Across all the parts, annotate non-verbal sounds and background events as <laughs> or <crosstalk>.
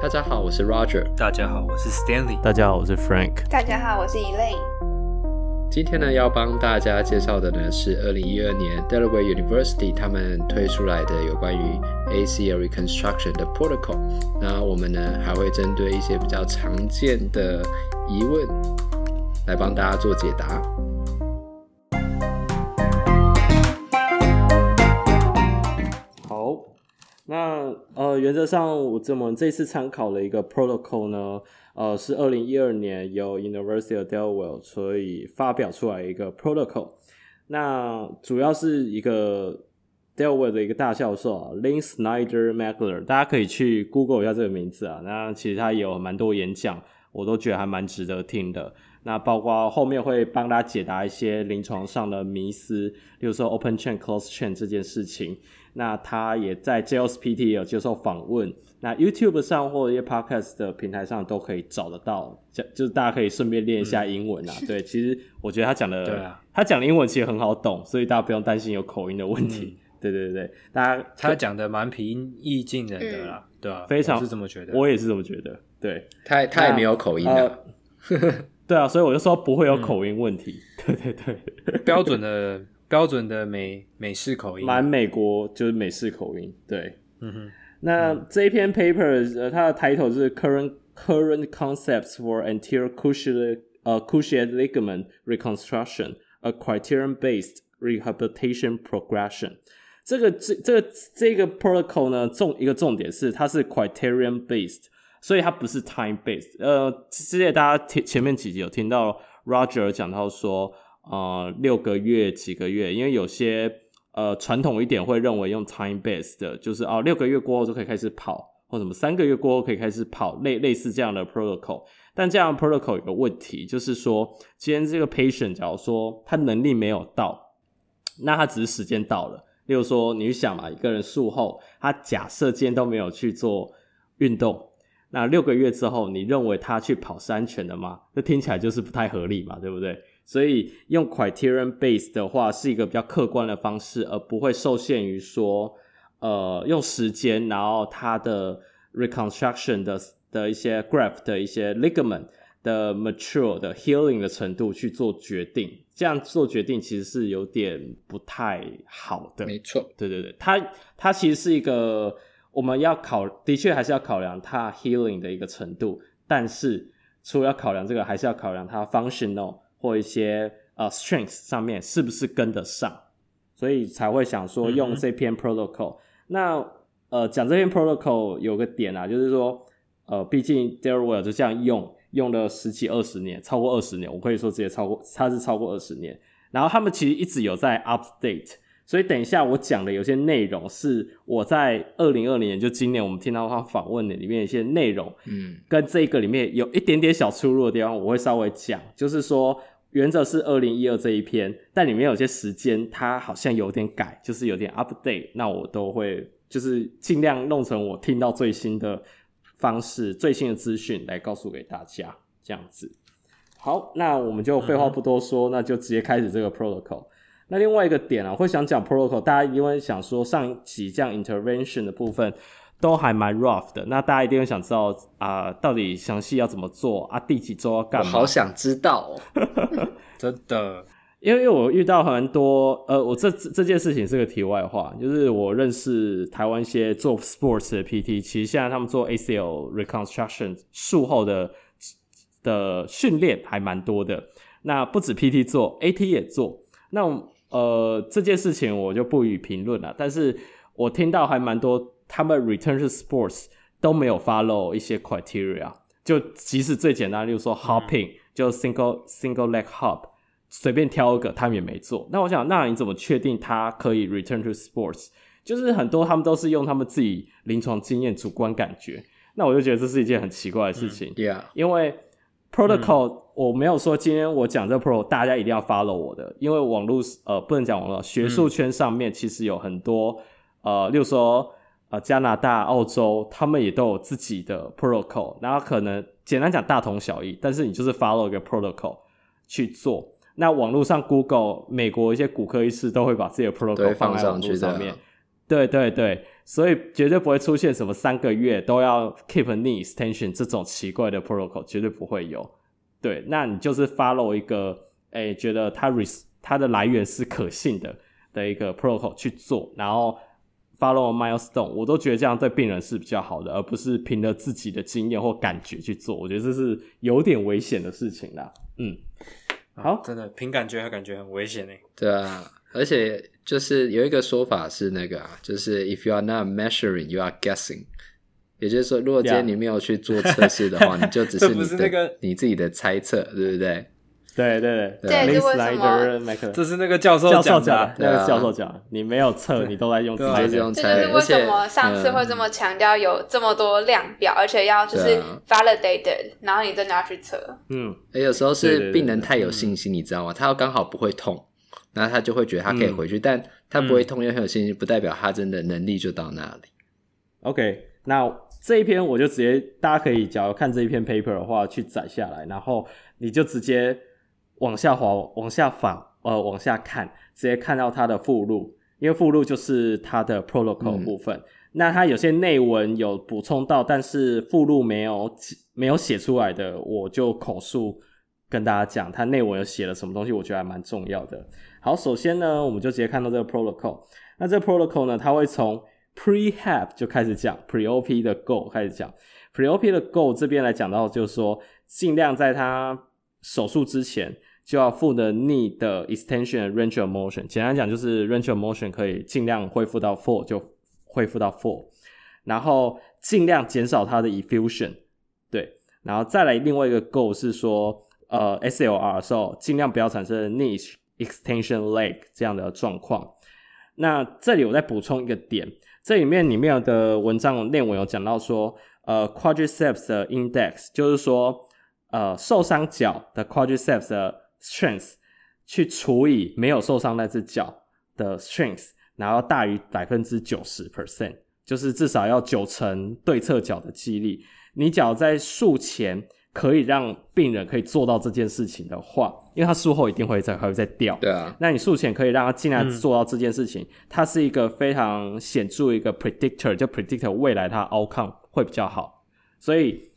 大家好，我是 Roger。大家好，我是 Stanley。大家好，我是 Frank。大家好，我是 Elaine。今天呢，要帮大家介绍的呢是二零一二年 Delaware University 他们推出来的有关于 ACL reconstruction 的 protocol。那我们呢还会针对一些比较常见的疑问来帮大家做解答。则上我这么这次参考了一个 protocol 呢，呃，是二零一二年由 University of Delaware 所以发表出来一个 protocol。那主要是一个 Delaware 的一个大教授啊，Lynn Snyder Magler，大家可以去 Google 一下这个名字啊。那其实他有蛮多演讲，我都觉得还蛮值得听的。那包括后面会帮大家解答一些临床上的迷思，比如说 open chain close chain 这件事情。那他也在 JLSPT 也有接受访问，那 YouTube 上或者一些 Podcast 的平台上都可以找得到，就就是大家可以顺便练一下英文啊。嗯、对，其实我觉得他讲的，<laughs> 对啊，他讲的英文其实很好懂，所以大家不用担心有口音的问题。嗯、<laughs> 对对对，大家他讲的蛮平易近人的啦，嗯、对啊，非常我是这么觉得，我也是这么觉得。对，他他也没有口音的，呃、对啊，所以我就说不会有口音问题。<laughs> 嗯、对对对，标准的。标准的美美式口音，蛮美国就是美式口音，对，嗯哼。那这一篇 paper，呃，它的 title 是 current current concepts for anterior cruciate 呃 cruciate ligament reconstruction a criterion based rehabilitation progression。这个这这个这个 protocol 呢，重一个重点是它是 criterion based，所以它不是 time based。呃，之前大家前前面几集有听到 Roger 讲到说。呃，六个月、几个月，因为有些呃传统一点会认为用 time based 的，就是哦六个月过后就可以开始跑，或什么三个月过后可以开始跑，类类似这样的 protocol。但这样 protocol 有个问题，就是说今天这个 patient 假如说他能力没有到，那他只是时间到了。例如说，你想嘛，一个人术后，他假设今天都没有去做运动，那六个月之后，你认为他去跑是安全的吗？这听起来就是不太合理嘛，对不对？所以用 criterion base 的话是一个比较客观的方式，而不会受限于说，呃，用时间，然后它的 reconstruction 的的一些 graph 的一些 ligament 的 mature 的 healing 的程度去做决定。这样做决定其实是有点不太好的。没错，对对对，它它其实是一个我们要考，的确还是要考量它 healing 的一个程度，但是除了要考量这个，还是要考量它 functional。或一些呃 strength 上面是不是跟得上，所以才会想说用这篇 protocol。嗯、那呃讲这篇 protocol 有个点啊，就是说呃毕竟 Darewell 就这样用用了十几二十年，超过二十年，我可以说直接超过，它是超过二十年。然后他们其实一直有在 update，所以等一下我讲的有些内容是我在二零二零年就今年我们听到他访问的里面一些内容，嗯，跟这个里面有一点点小出入的地方，我会稍微讲，就是说。原则是二零一二这一篇，但里面有些时间它好像有点改，就是有点 update，那我都会就是尽量弄成我听到最新的方式、最新的资讯来告诉给大家，这样子。好，那我们就废话不多说，嗯、那就直接开始这个 protocol。那另外一个点啊，我会想讲 protocol，大家因为想说上一集这样 intervention 的部分。都还蛮 rough 的，那大家一定会想知道啊、呃，到底详细要怎么做啊？第几周要干嘛？我好想知道，<laughs> 真的，因为我遇到很多呃，我这这件事情是个题外话，就是我认识台湾一些做 sports 的 PT，其实现在他们做 ACL reconstruction 术后的的训练还蛮多的。那不止 PT 做，AT 也做。那呃，这件事情我就不予评论了。但是我听到还蛮多。他们 return to sports 都没有 follow 一些 criteria，就即使最简单，例如说 hopping，、嗯、就 single single leg hop，随便挑一个，他们也没做。那我想，那你怎么确定他可以 return to sports？就是很多他们都是用他们自己临床经验、主观感觉。那我就觉得这是一件很奇怪的事情。嗯、yeah. 因为 protocol、嗯、我没有说今天我讲这 pro 大家一定要 follow 我的，因为网络呃不能讲网络，学术圈上面其实有很多、嗯、呃，例如说。呃，加拿大、澳洲，他们也都有自己的 protocol，然后可能简单讲大同小异，但是你就是 follow 一个 protocol 去做。那网络上 Google 美国一些骨科医师都会把自己的 protocol 放在网络上面，对对对，所以绝对不会出现什么三个月都要 keep knee extension 这种奇怪的 protocol，绝对不会有。对，那你就是 follow 一个，哎、欸，觉得它 res 它的来源是可信的的一个 protocol 去做，然后 follow milestone，我都觉得这样对病人是比较好的，而不是凭着自己的经验或感觉去做，我觉得这是有点危险的事情啦。嗯，好，哦、真的凭感觉还感觉很危险呢。对啊。而且就是有一个说法是那个啊，就是 if you are not measuring, you are guessing。也就是说，如果今天你没有去做测试的话. <laughs> 你就只是你的是、那个、你自己的猜测，对不对？对对对，这是为什么？这是那个教授讲的，那个教授讲，你没有测，你都在用猜的。这就是为什么上次会这么强调有这么多量表，而且要就是 validated，然后你真的要去测。嗯，有时候是病人太有信心，你知道吗？他要刚好不会痛，然后他就会觉得他可以回去，但他不会痛又很有信心，不代表他真的能力就到那里。OK，那这一篇我就直接，大家可以假如看这一篇 paper 的话，去载下来，然后你就直接。往下滑，往下反，呃，往下看，直接看到它的附录，因为附录就是它的 protocol 部分。嗯、那它有些内文有补充到，但是附录没有没有写出来的，我就口述跟大家讲，它内文有写了什么东西，我觉得还蛮重要的。好，首先呢，我们就直接看到这个 protocol。那这个 protocol 呢，它会从 prehab 就开始讲，pre-op 的 goal 开始讲，pre-op 的 goal 这边来讲到，就是说尽量在它手术之前。就要负的 knee 的 extension range of motion，简单讲就是 range of motion 可以尽量恢复到 full 就恢复到 full，然后尽量减少它的 effusion，对，然后再来另外一个 goal 是说，呃 SLR 的时候尽量不要产生 knee extension leg 这样的状况。那这里我再补充一个点，这里面里面的文章内文有讲到说，呃 quadriceps 的 index 就是说，呃受伤脚的 quadriceps 的 strength 去除以没有受伤那只脚的 strength，然后大于百分之九十 percent，就是至少要九成对侧脚的肌力。你脚在术前可以让病人可以做到这件事情的话，因为他术后一定会再还会再掉。对啊，那你术前可以让他尽量做到这件事情，嗯、它是一个非常显著一个 predictor，就 predictor 未来他 outcome 会比较好，所以。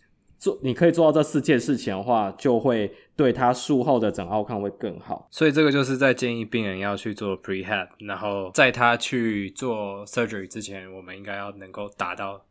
做你可以做到这四件事情的话，就会对他术后的整个 outcome 会更好。所以这个就是在建议病人要去做 prehab，然后在他去做 surgery 之前，我们应该要能够达到，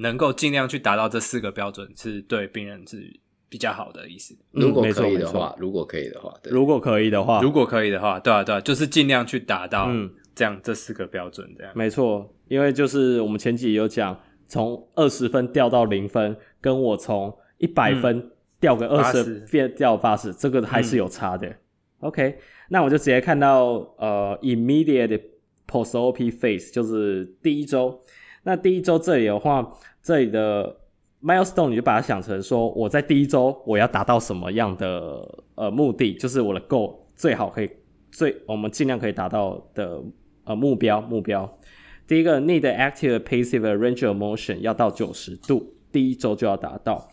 能够尽量去达到这四个标准，是对病人是比较好的意思。如果可以的话，如果可以的话，对，如果可以的话，如果可以的话，对啊对啊，就是尽量去达到这样这四个标准，这样。没错，因为就是我们前几集有讲。从二十分掉到零分，跟我从一百分掉个二十，变掉八十，这个还是有差的。嗯、OK，那我就直接看到呃，immediate post-op phase 就是第一周。那第一周这里的话，这里的 milestone 你就把它想成说，我在第一周我要达到什么样的呃目的，就是我的 goal 最好可以最我们尽量可以达到的呃目标目标。第一个 need active passive range of motion 要到九十度，第一周就要达到。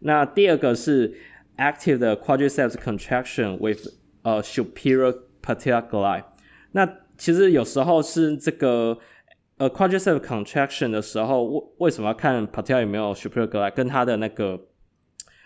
那第二个是 active 的 quadriceps contraction with 呃、superior patella glide。那其实有时候是这个呃、uh, quadriceps contraction 的时候，为为什么要看 patella 有没有 superior glide？跟它的那个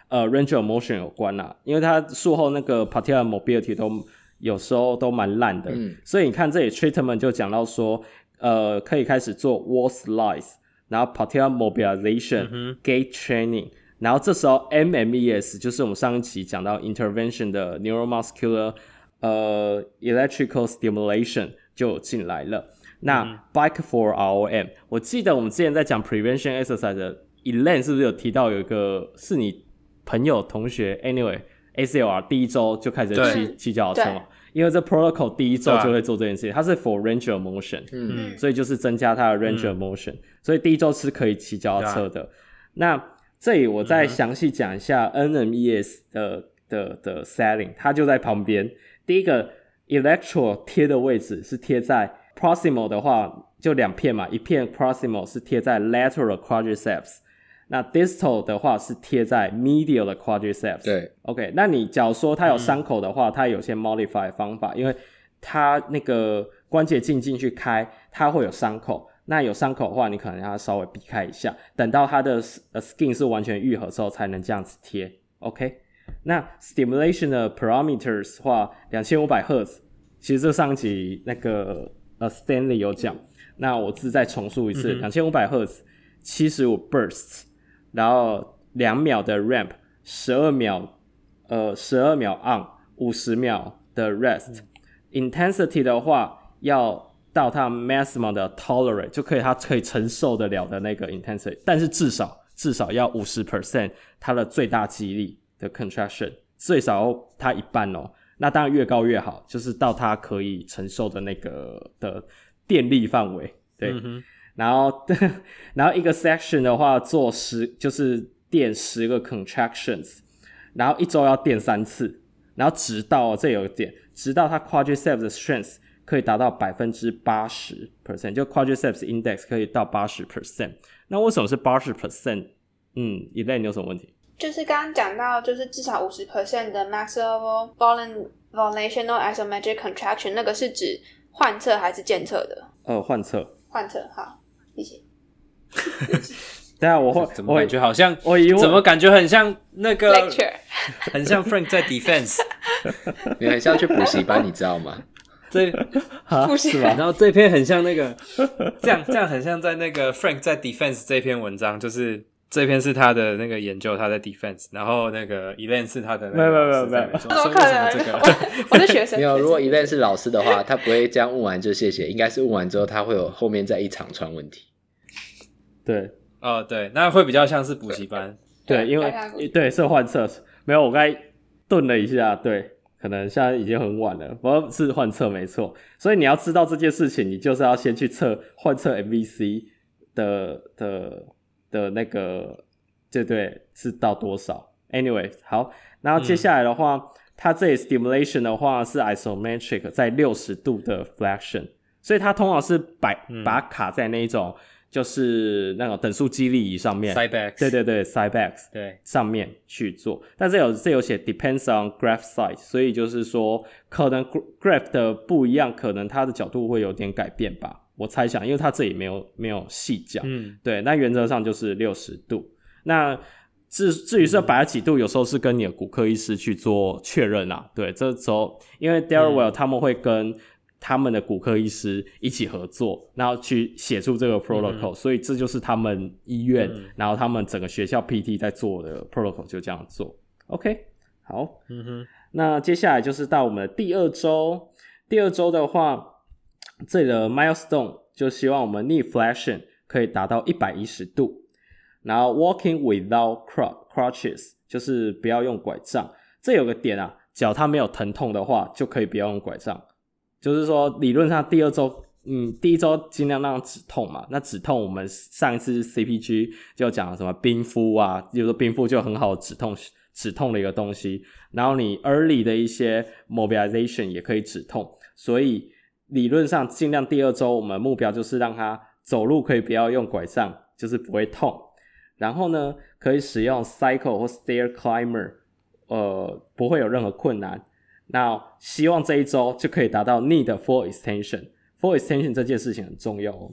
呃、uh, range of motion 有关啊，因为它术后那个 patella mobility 都有时候都蛮烂的，嗯、所以你看这里 treatment 就讲到说。呃，可以开始做 wall slice，然后 patella mobilization、嗯、gait training，然后这时候 MMES 就是我们上一期讲到 intervention 的 neuromuscular 呃 electrical stimulation 就进来了。那、嗯、bike for ROM，我记得我们之前在讲 prevention exercise 的 Elaine 是不是有提到有一个是你朋友同学？Anyway ACLR 第一周就开始骑骑脚踏车嘛？因为这 protocol 第一周就会做这件事情，啊、它是 for range of motion，嗯，所以就是增加它的 range of motion，、嗯、所以第一周是可以骑脚踏车的。啊、那这里我再详细讲一下 NMES 的、嗯、的的 setting，它就在旁边。第一个 electrode 贴的位置是贴在 proximal 的话，就两片嘛，一片 proximal 是贴在 lateral quadriceps。那 distal 的话是贴在 medial 的 quadriceps。对，OK。那你假如说它有伤口的话，嗯、它有些 modify 方法，因为它那个关节镜进去开，它会有伤口。那有伤口的话，你可能要稍微避开一下，等到它的 skin 是完全愈合之后，才能这样子贴。OK，那 stimulation 的 parameters 话，两千五百赫兹，其实这上集那个呃 Stanley 有讲，那我自再重述一次，两千五百赫兹，七十五 bursts，然后两秒的 ramp，十二秒呃十二秒 on，五十秒的 rest，intensity 的话要。到它 maximum 的 tolerate 就可以，它可以承受得了的那个 intensity，但是至少至少要五十 percent 它的最大肌力的 contraction，最少它一半哦。那当然越高越好，就是到它可以承受的那个的电力范围。对，嗯、然后 <laughs> 然后一个 section 的话做十就是电十个 contractions，然后一周要电三次，然后直到、哦、这有一点，直到它 quadriceps 的 strength。可以达到百分之八十 percent，就 quadriceps index 可以到八十 percent。那为什么是八十 percent？嗯，Elaine 你有什么问题？就是刚刚讲到，就是至少五十 percent 的 maximum volitional isometric contraction，那个是指换侧还是间侧的？呃，换侧。换侧，好，谢谢。<laughs> 等下我会，怎么感觉好像？我以为怎么感觉很像那个？Lecture，<laughs> 很像 Frank 在 defense，<laughs> 你很像去补习班，你知道吗？这是吧？然后这篇很像那个，这样这样很像在那个 Frank 在 defense 这篇文章，就是这篇是他的那个研究，他的 defense，然后那个 Elaine 是他的那个，没有没有没有没有，怎么可能？这个我是学生没有。如果 Elaine 是老师的话，他不会这样问完就谢谢，应该是问完之后他会有后面再一长串问题。对，哦对，那会比较像是补习班，对，对，因为对是换侧，没有，我刚才顿了一下，对。可能现在已经很晚了，不过是换侧没错，所以你要知道这件事情，你就是要先去测换侧 MVC 的的的那个，对对，是到多少？Anyway，好，然后接下来的话，嗯、它这里 stimulation 的话是 isometric，在六十度的 flexion，所以它通常是把把它卡在那一种。就是那种等速激励仪上面，Cybex，对对对，Cybex，对，上面去做。但这有这有写 depends on graph size，所以就是说可能 graph 的不一样，可能它的角度会有点改变吧。我猜想，因为他这里没有没有细讲。嗯，对。那原则上就是六十度。那至至于是摆在几度，有时候是跟你的骨科医师去做确认啊。对，这时候因为 Delaware 他们会跟。他们的骨科医师一起合作，然后去写出这个 protocol，、嗯、所以这就是他们医院，嗯、然后他们整个学校 PT 在做的 protocol 就这样做。OK，好，嗯哼，那接下来就是到我们的第二周，第二周的话，这里的 milestone 就希望我们 knee flexion 可以达到一百一十度，然后 walking without crutches 就是不要用拐杖。这有个点啊，脚它没有疼痛的话，就可以不要用拐杖。就是说，理论上第二周，嗯，第一周尽量让止痛嘛。那止痛，我们上一次 CPG 就讲了什么冰敷啊，比如说冰敷就很好止痛，止痛的一个东西。然后你 early 的一些 mobilization 也可以止痛。所以理论上尽量第二周，我们目标就是让他走路可以不要用拐杖，就是不会痛。然后呢，可以使用 cycle 或 stair climber，呃，不会有任何困难。那希望这一周就可以达到 knee 的 full extension，full extension 这件事情很重要哦。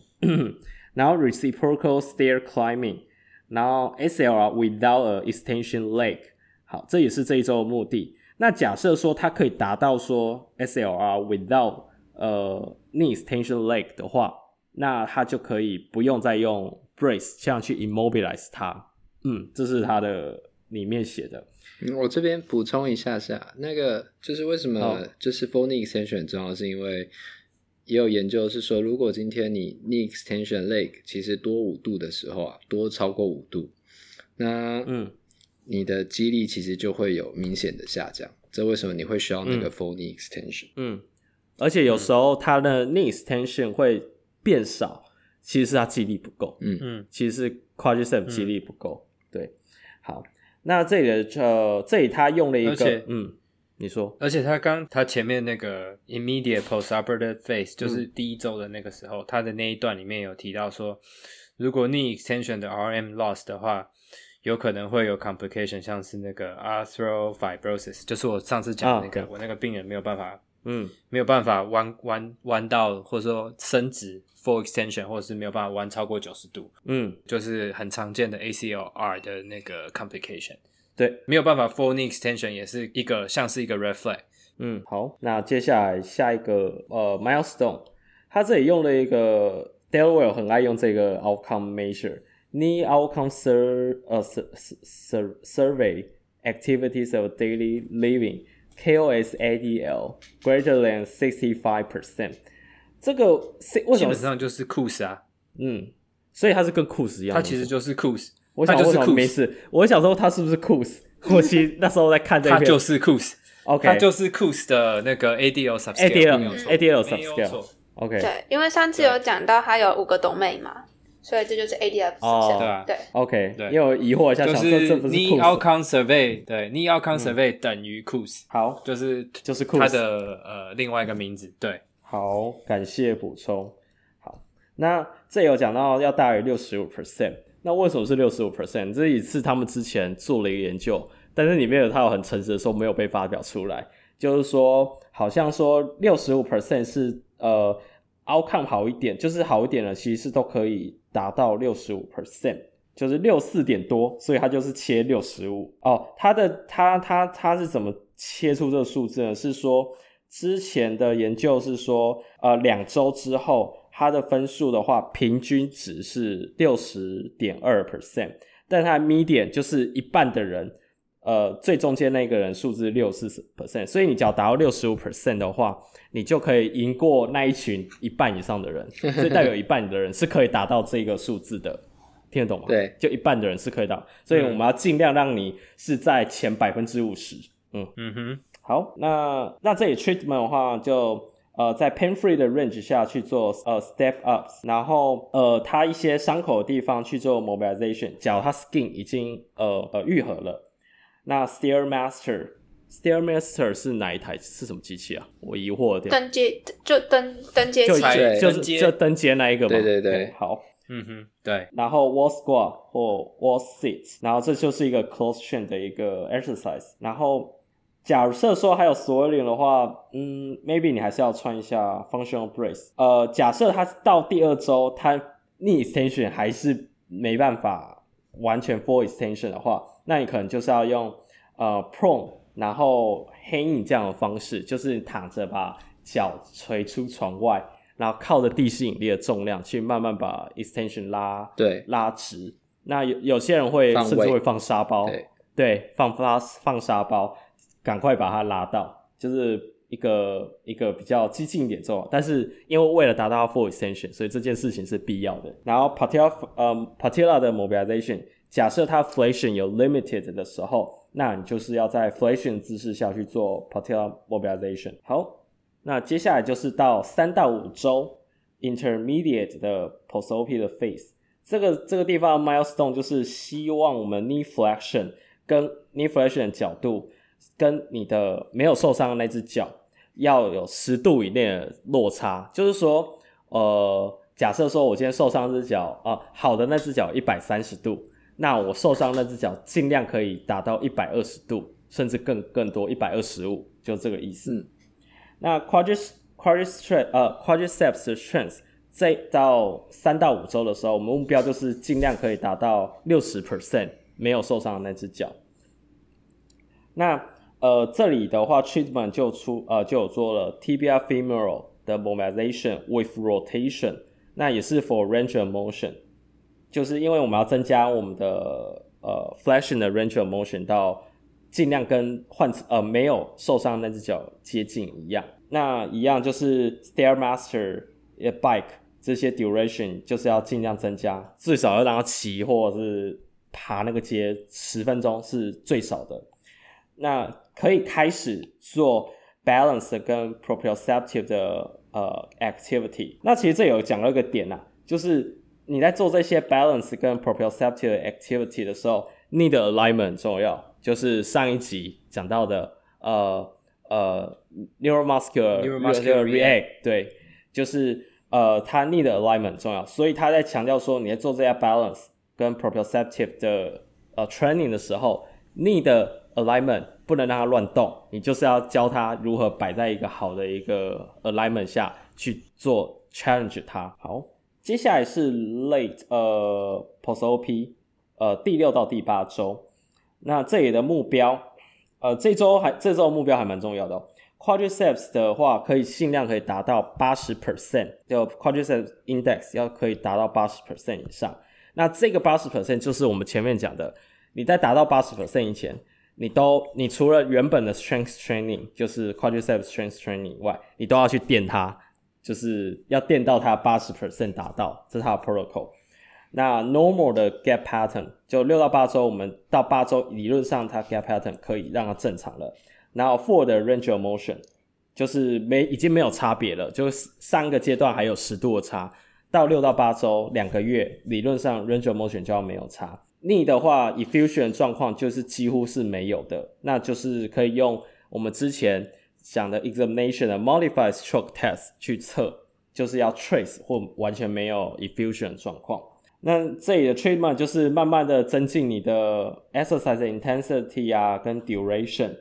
然后 reciprocal stair climbing，然后 SLR without a extension leg，好，这也是这一周的目的。那假设说它可以达到说 SLR without 呃 knee extension leg 的话，那它就可以不用再用 brace 这样去 immobilize 它。嗯，这是它的里面写的。嗯，我这边补充一下下，那个就是为什么就是 full knee extension 很重要，是因为也有研究是说，如果今天你 knee extension leg 其实多五度的时候啊，多超过五度，那嗯，你的肌力其实就会有明显的下降。这为什么你会需要那个 full knee extension？嗯，而且有时候他的 knee extension 会变少，其实是他肌力不够。嗯。嗯，其实是 quadriceps 肌力不够。嗯、对，好。那这里的呃，这里他用了一个，嗯，你说，而且他刚他前面那个 immediate postoperative phase 就是第一周的那个时候，嗯、他的那一段里面有提到说，如果 knee extension 的 RM loss 的话，有可能会有 complication，像是那个 arthrofibrosis，就是我上次讲的那个，啊、我那个病人没有办法嗯，没有办法弯弯弯到或者说伸直 full extension，或者是没有办法弯超过九十度，嗯，就是很常见的 ACLR 的那个 complication。对，没有办法 full knee extension 也是一个像是一个 red flag。嗯，好，那接下来下一个呃 milestone，他这里用了一个 Delaware 很爱用这个 outcome measure。Knee outcome sur 呃 sur sur survey activities of daily living KOS ADL greater than sixty five percent。这个为什么基本上就是 KOOS 啊？嗯，所以它是跟 KOOS 一样。它其实就是 KOOS。我想就是 KOOS 没事，我想说它是不是 KOOS？我其实那时候在看这个，它就是 KOOS。OK，它就是 KOOS 的那个 ADL subscale。ADL 没有错 ADL 没有 subscale 错。OK，对，因为上次有讲到它有五个 domain 嘛，所以这就是 ADF 哦对啊对。OK，对因为我疑惑一下，就是想说这不是 knee KOOS outcome survey，对，knee outcome survey 等于 Coos，好，就是就是它的呃另外一个名字，对。好，感谢补充。好，那这有讲到要大于六十五 percent，那为什么是六十五 percent？这一次他们之前做了一个研究，但是里面有他有很诚实的说没有被发表出来，就是说好像说六十五 percent 是呃 outcome 好一点，就是好一点的，其实是都可以达到六十五 percent，就是六四点多，所以它就是切六十五哦。它的它它它是怎么切出这个数字呢？是说。之前的研究是说，呃，两周之后，它的分数的话，平均值是六十点二 percent，但它的 median 就是一半的人，呃，最中间那个人数字六四十 percent，所以你只要达到六十五 percent 的话，你就可以赢过那一群一半以上的人，<laughs> 所以代表一半的人是可以达到这个数字的，听得懂吗？对，就一半的人是可以达，所以我们要尽量让你是在前百分之五十，嗯嗯哼。好，那那这里 treatment 的话就，呃在 pain free 的 range 下去做呃 step ups，然后呃他一些伤口的地方去做 mobilization，假如它 skin 已经呃呃愈合了。那 stairmaster stairmaster 是哪一台？是什么机器啊？我疑惑的。登阶就登登阶就器，就是就登阶那一个嘛。对对对。好，嗯哼，对。然后 wall squat 或 wall sit，然后这就是一个 close chain 的一个 exercise，然后。假设说还有 swelling 的话，嗯，maybe 你还是要穿一下 functional brace。呃，假设他到第二周，他 knee extension 还是没办法完全 full extension 的话，那你可能就是要用呃 prone，然后 hanging 这样的方式，就是躺着把脚垂出床外，然后靠着地心引力的重量去慢慢把 extension 拉对拉直。那有有些人会甚至会放沙包，对，对，放放放沙包。赶快把它拉到，就是一个一个比较激进一点做，但是因为为了达到 full extension，所以这件事情是必要的。然后 patella 呃 patella 的 mobilization，假设它 flexion 有 limited 的时候，那你就是要在 flexion 姿势下去做 patella mobilization。好，那接下来就是到三到五周 intermediate 的 post-op 的 phase，这个这个地方 milestone 就是希望我们 knee flexion 跟 knee flexion 的角度。跟你的没有受伤的那只脚要有十度以内的落差，就是说，呃，假设说我今天受伤那只脚啊，好的那只脚一百三十度，那我受伤那只脚尽量可以达到一百二十度，甚至更更多一百二十五，就这个意思。嗯、那 quadriceps quadriceps 呃 quadriceps 的 strength 在到三到五周的时候，我们目标就是尽量可以达到六十 percent 没有受伤的那只脚。那呃，这里的话，treatment 就出呃就有做了 tibia femoral 的 mobilization with rotation，那也是 for range of motion，就是因为我们要增加我们的呃 flash i n 的 range of motion 到尽量跟患呃没有受伤那只脚接近一样。那一样就是 stairmaster bike 这些 duration 就是要尽量增加，最少要让它骑或者是爬那个阶十分钟是最少的。那可以开始做 balance 跟 proprioceptive 的呃 activity。那其实这有讲到一个点呐、啊，就是你在做这些 balance 跟 proprioceptive activity 的时候，knee 的 alignment 很重要。就是上一集讲到的呃呃 neuromuscular neuromuscular react，对，就是呃它 knee 的 alignment 很重要。所以他在强调说，你在做这些 balance 跟 proprioceptive 的呃 training 的时候，knee 的 alignment 不能让它乱动，你就是要教他如何摆在一个好的一个 alignment 下去做 challenge 它。好，接下来是 late 呃 post op 呃第六到第八周，那这里的目标呃这周还这周目标还蛮重要的哦。Quadriceps 的话可以尽量可以达到八十 percent，就 Quadriceps index 要可以达到八十 percent 以上。那这个八十 percent 就是我们前面讲的，你在达到八十 percent 以前，你都你除了原本的 strength training，就是 quadriceps strength training 以外，你都要去垫它，就是要垫到它八十 percent 达到，这是它的 protocol。那 normal 的 gap pattern 就六到八周，我们到八周理论上它 gap pattern 可以让它正常了。然后 f o r 的 range of motion 就是没已经没有差别了，就是上个阶段还有十度的差。到六到八周，两个月，理论上 range of motion 就要没有差。逆的话，effusion 状况就是几乎是没有的，那就是可以用我们之前讲的 examination 的 modified stroke test 去测，就是要 trace 或完全没有 effusion 状况。那这里的 treatment 就是慢慢的增进你的 exercise intensity 啊，跟 duration。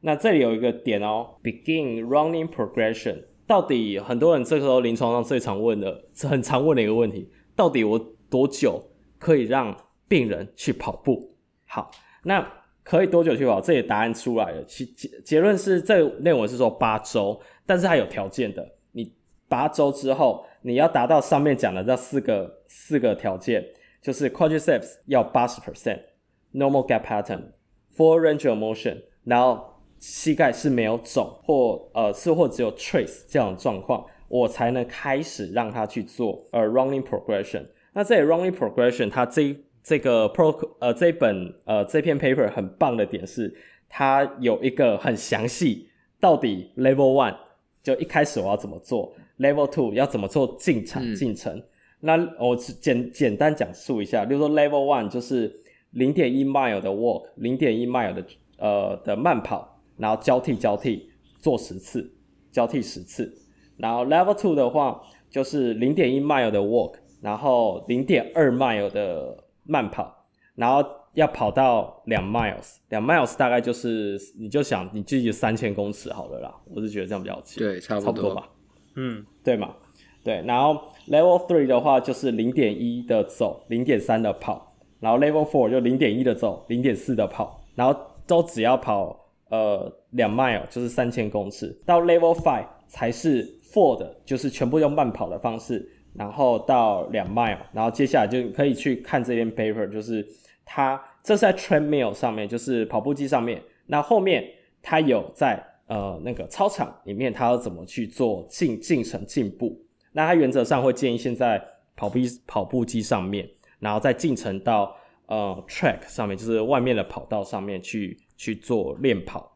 那这里有一个点哦，begin running progression。到底很多人这个时候临床上最常问的，很常问的一个问题，到底我多久可以让病人去跑步？好，那可以多久去跑？这里答案出来了，其结结论是这个内容是说八周，但是它有条件的，你八周之后你要达到上面讲的这四个四个条件，就是 quadriceps 要八十 percent，normal gait pattern，full range of motion，然后。膝盖是没有肿或呃是或只有 trace 这样的状况，我才能开始让他去做呃 running progression。那这里 running progression 它这这个 pro 呃这本呃这篇 paper 很棒的点是，它有一个很详细，到底 level one 就一开始我要怎么做，level two 要怎么做进程进程。那我简简单讲述一下，比如说 level one 就是零点一 mile 的 walk，零点一 mile 的呃的慢跑。然后交替交替做十次，交替十次。然后 level two 的话，就是零点一 mile 的 walk，然后零点二 mile 的慢跑，然后要跑到两 miles，两 miles 大概就是你就想你自己三千公尺好了啦。我是觉得这样比较近，对，差不多，差不多吧。嗯，对嘛，对。然后 level three 的话就是零点一的走，零点三的跑。然后 level four 就零点一的走，零点四的跑。然后都只要跑。呃，两 mile 就是三千公尺，到 level five 才是 four 的，就是全部用慢跑的方式，然后到两 mile，然后接下来就可以去看这篇 paper，就是它这是在 treadmill 上面，就是跑步机上面，那后面它有在呃那个操场里面，它要怎么去做进进程进步？那它原则上会建议先在跑步跑步机上面，然后再进程到呃 track 上面，就是外面的跑道上面去。去做练跑，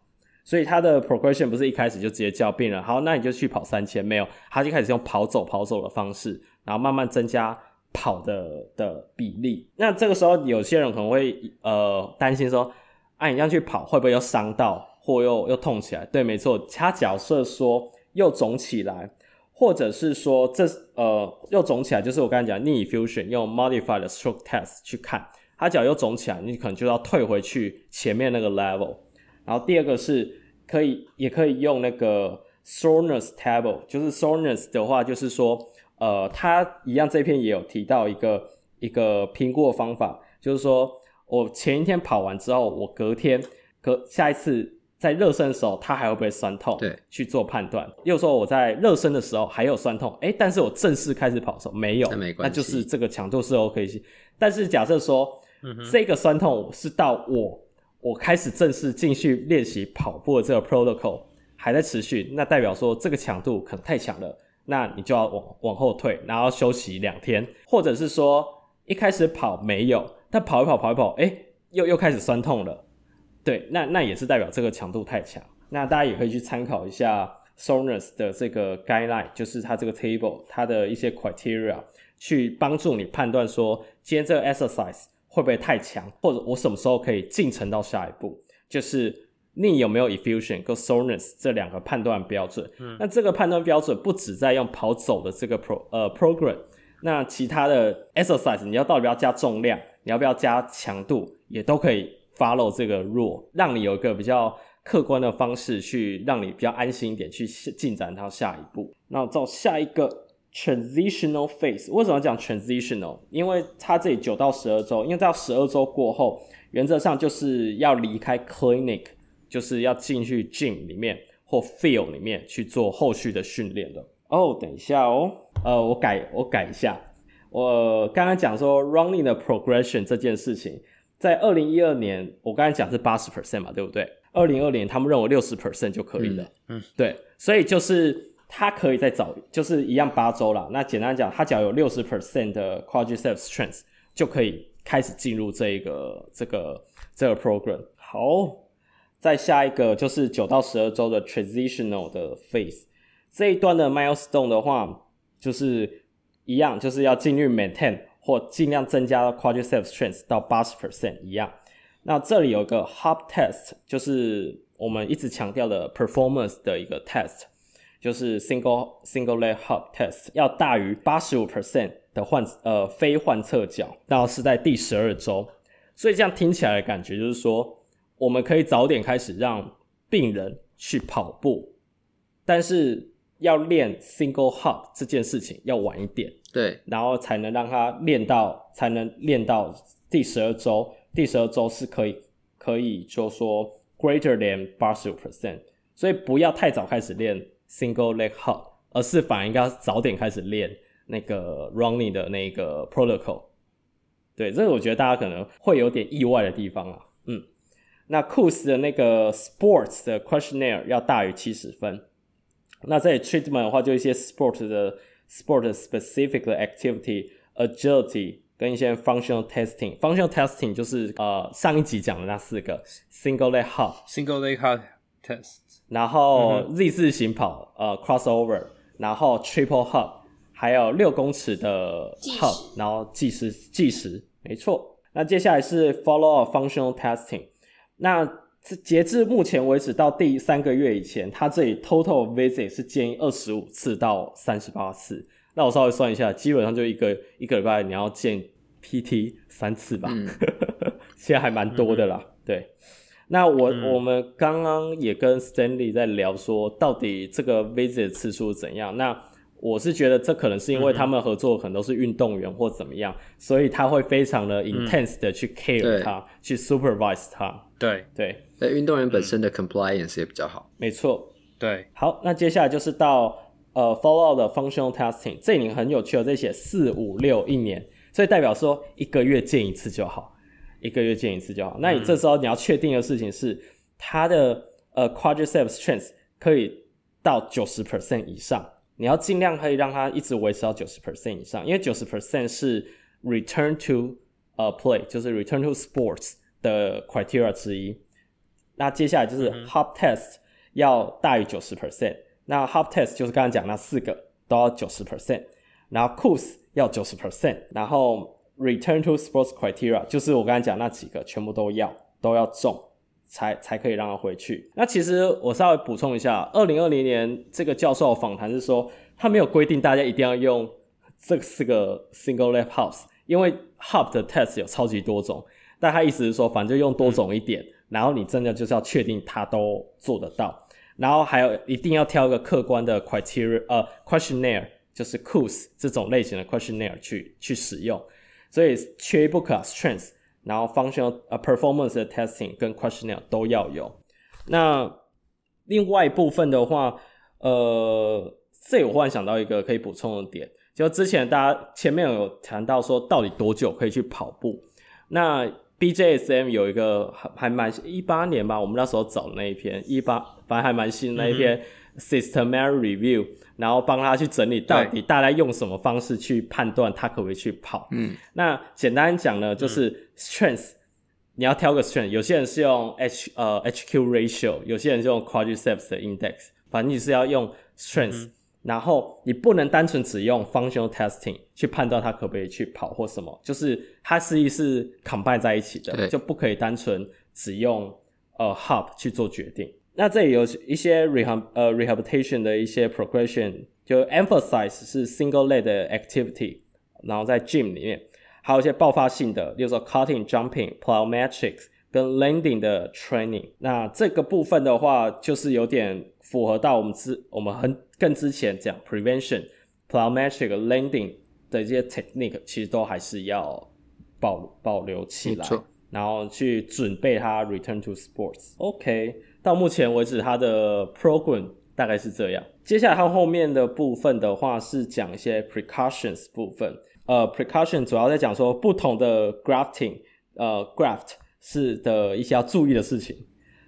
所以他的 progression 不是一开始就直接叫病人，好，那你就去跑三千，没有，他就开始用跑走跑走的方式，然后慢慢增加跑的的比例。那这个时候有些人可能会呃担心说，啊，你这样去跑会不会又伤到，或又又痛起来？对，没错，他假设说又肿起来，或者是说这呃又肿起来，就是我刚才讲 knee fusion 用 modified stroke test 去看。他脚又肿起来，你可能就要退回去前面那个 level。然后第二个是可以，也可以用那个 soreness table，就是 soreness 的话，就是说，呃，他一样这篇也有提到一个一个评估的方法，就是说我前一天跑完之后，我隔天隔下一次在热身的时候，它还会不会酸痛？对，去做判断。又说我在热身的时候还有酸痛，诶，但是我正式开始跑的时候没有，那没关系，那就是这个强度是 OK。但是假设说，嗯、这个酸痛是到我我开始正式继续练习跑步的这个 protocol 还在持续，那代表说这个强度可能太强了，那你就要往往后退，然后休息两天，或者是说一开始跑没有，但跑一跑跑一跑，哎，又又开始酸痛了，对，那那也是代表这个强度太强。那大家也可以去参考一下 Soreness 的这个 guideline，就是它这个 table 它的一些 criteria，去帮助你判断说今天这个 exercise。会不会太强？或者我什么时候可以进程到下一步？就是你有没有 effusion 跟 soreness 这两个判断标准。嗯，那这个判断标准不只在用跑走的这个 pro 呃 program，那其他的 exercise 你要到底要加重量，你要不要加强度，也都可以 follow 这个 rule，让你有一个比较客观的方式去让你比较安心一点，去进展到下一步。那到下一个 transitional phase，为什么要讲 transitional？因为它这里九到十二周，因为到十二周过后，原则上就是要离开 clinic，就是要进去 gym 里面或 field 里面去做后续的训练了。哦，等一下哦，呃，我改我改一下，我刚刚讲说 running 的 progression 这件事情，在二零一二年，我刚才讲是八十 percent 嘛，对不对？二零二零，他们认为六十 percent 就可以了。嗯，嗯对，所以就是他可以再早，就是一样八周啦。那简单讲，他只要有六十 percent 的 quadriceps strength，就可以开始进入这一个这个这个 program。好，再下一个就是九到十二周的 transitional 的 phase。这一段的 milestone 的话，就是一样，就是要尽力 maintain 或尽量增加 quadriceps strength 到八十 percent 一样。那这里有个 HOP test，就是我们一直强调的 performance 的一个 test，就是 single single leg HOP test 要大于八十五 percent 的患呃非患侧脚，然后是在第十二周。所以这样听起来的感觉就是说，我们可以早点开始让病人去跑步，但是要练 single HOP 这件事情要晚一点，对，然后才能让他练到，才能练到第十二周。第十二周是可以，可以就说 greater than 八十五 percent，所以不要太早开始练 single leg hop，而是反而应该早点开始练那个 running 的那个 protocol。对，这个我觉得大家可能会有点意外的地方啊。嗯，那 Coos 的那个 sports 的 questionnaire 要大于七十分。那这里 treatment 的话，就一些 sport 的 sport specific 的 activity agility。跟一些 functional testing，functional testing 就是呃上一集讲的那四个 single leg hop，single leg hop test，然后 Z 字形跑呃 crossover，然后 triple hub，还有六公尺的 hub，然后计时计时，没错。那接下来是 follow up functional testing，那截至目前为止到第三个月以前，它这里 total visit 是建议二十五次到三十八次。那我稍微算一下，基本上就一个一个礼拜你要见 PT 三次吧，嗯、<laughs> 现在还蛮多的啦。嗯、对，那我、嗯、我们刚刚也跟 Stanley 在聊说，到底这个 visit 次数怎样？那我是觉得这可能是因为他们合作可能都是运动员或怎么样，嗯、所以他会非常的 intense 的去 care 他，嗯、去 supervise 他。对对，那运动员本身的 compliance 也比较好。没错，对。好，那接下来就是到。呃，follow 的 functional testing，这里很有趣哦，这写四五六一年，所以代表说一个月见一次就好，一个月见一次就好。那你这时候你要确定的事情是，它的呃 quadriceps strength 可以到九十 percent 以上，你要尽量可以让它一直维持到九十 percent 以上，因为九十 percent 是 return to 呃 play，就是 return to sports 的 criteria 之一。那接下来就是 hop test 要大于九十 percent。那 hop test 就是刚刚讲那四个都要九十 percent，然后 c o o s 要九十 percent，然后 return to sports criteria 就是我刚才讲那几个全部都要都要中才才可以让他回去。那其实我稍微补充一下，二零二零年这个教授访谈是说他没有规定大家一定要用这四个 single leg hops，因为 hop 的 test 有超级多种，但他意思是说反正用多种一点，嗯、然后你真的就是要确定他都做得到。然后还有一定要挑一个客观的 criteria，呃，questionnaire，就是 c o o s 这种类型的 questionnaire 去去使用，所以缺一不可，strength，然后 functional 呃 performance 的 testing 跟 questionnaire 都要有。那另外一部分的话，呃，这我忽然想到一个可以补充的点，就之前大家前面有谈到说，到底多久可以去跑步？那 BJSM 有一个还还蛮一八年吧，我们那时候找的那一篇一八，反正还蛮新的那一篇 systematic review，然后帮他去整理到底大家用什么方式去判断他可不可以去跑。嗯，那简单讲呢，就是 strength，、嗯、你要挑个 strength，有些人是用 H 呃 HQ ratio，有些人是用 quadriceps 的 index，反正你是要用 strength。嗯然后你不能单纯只用 functional testing 去判断他可不可以去跑或什么，就是它实际是 combine 在一起的，就不可以单纯只用呃 hub 去做决定。那这里有一些 rehab 呃 rehabilitation 的一些 progression，就 emphasize 是 single leg 的 activity，然后在 gym 里面还有一些爆发性的，例如说 cutting、jumping、plyometrics、跟 landing 的 training。那这个部分的话，就是有点符合到我们之我们很更之前讲 prevention、plyometric landing 的一些 technique，其实都还是要保保留起来，然后去准备它 return to sports。OK，到目前为止，它的 program 大概是这样。接下来它后面的部分的话，是讲一些 precautions 部分。呃，precaution 主要在讲说不同的 grafting，呃，graft 是的一些要注意的事情。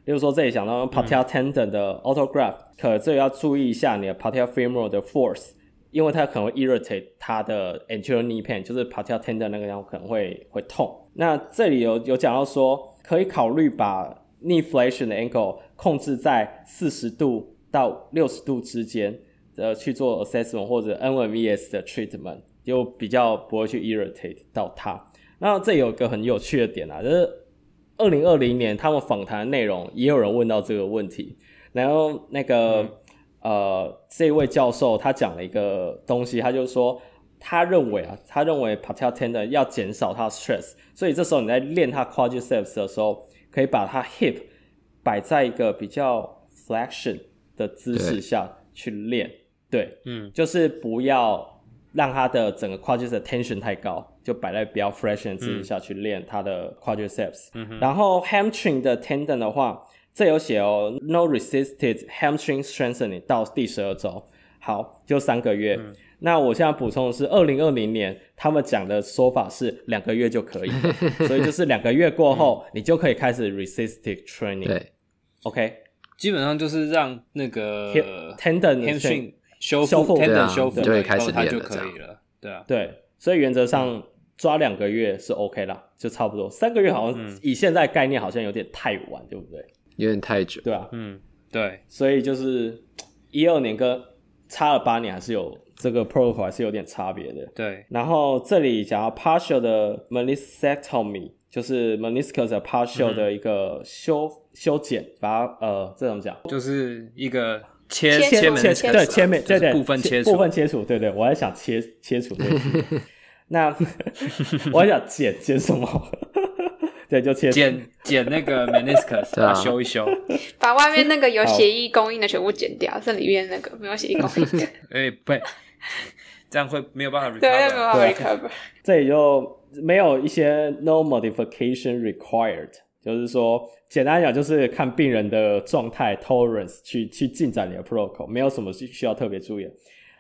例如说这里讲到 patellar tendon 的 autograft，、嗯、可这里要注意一下你的 patellar femoral 的 force，因为它可能会 irritate 它的 anterior knee pain，就是 patellar tendon 那个地方可能会会痛。那这里有有讲到说，可以考虑把 knee flexion 的 angle 控制在四十度到六十度之间，呃，去做 assessment 或者 NMES 的 treatment。就比较不会去 irritate 到它。那这有个很有趣的点啊，就是二零二零年他们访谈的内容也有人问到这个问题，然后那个、嗯、呃这位教授他讲了一个东西，他就说他认为啊，他认为 patellar tendon 要减少他的 stress，所以这时候你在练他 quadriceps 的时候，可以把它 hip 摆在一个比较 flexion 的姿势下去练，对，对嗯，就是不要。让它的整个 quadriceps 的 tension 太高，就摆在比较 flexion 的姿势下去练它的 quadriceps。嗯、然后 hamstring 的 tendon 的话，这有写哦，no resisted hamstring strengthening 到第十二周，好，就三个月。嗯、那我现在补充的是，二零二零年他们讲的说法是两个月就可以，<laughs> 所以就是两个月过后，你就可以开始 resisted training。对，OK，基本上就是让那个 tendon 修复，对啊，修复，对，开始练就可以了。对啊，对，所以原则上抓两个月是 OK 啦，就差不多。三个月好像以现在概念好像有点太晚，对不对？有点太久，对啊，嗯，对。所以就是一二年跟差了八年，还是有这个 protocol 还是有点差别的。对。然后这里讲到 partial 的 meniscectomy，就是 meniscus 的 partial 的一个修修剪，把它呃这种讲，就是一个。切切切切切对切面对对部分切除部分切除对对，我还想切切除 <laughs> 那 <laughs> 我还想剪剪什么？对，就切剪剪那个 meniscus，<laughs> 把它修一修，把外面那个有血液供应的全部剪掉，这里面那个没有血液供应的。<laughs> 哎，不，这样会没有办法 recover。对，没有办法 recover。这里就没有一些 no modification required。就是说，简单讲，就是看病人的状态 tolerance 去去进展你的 protocol，没有什么需需要特别注意的。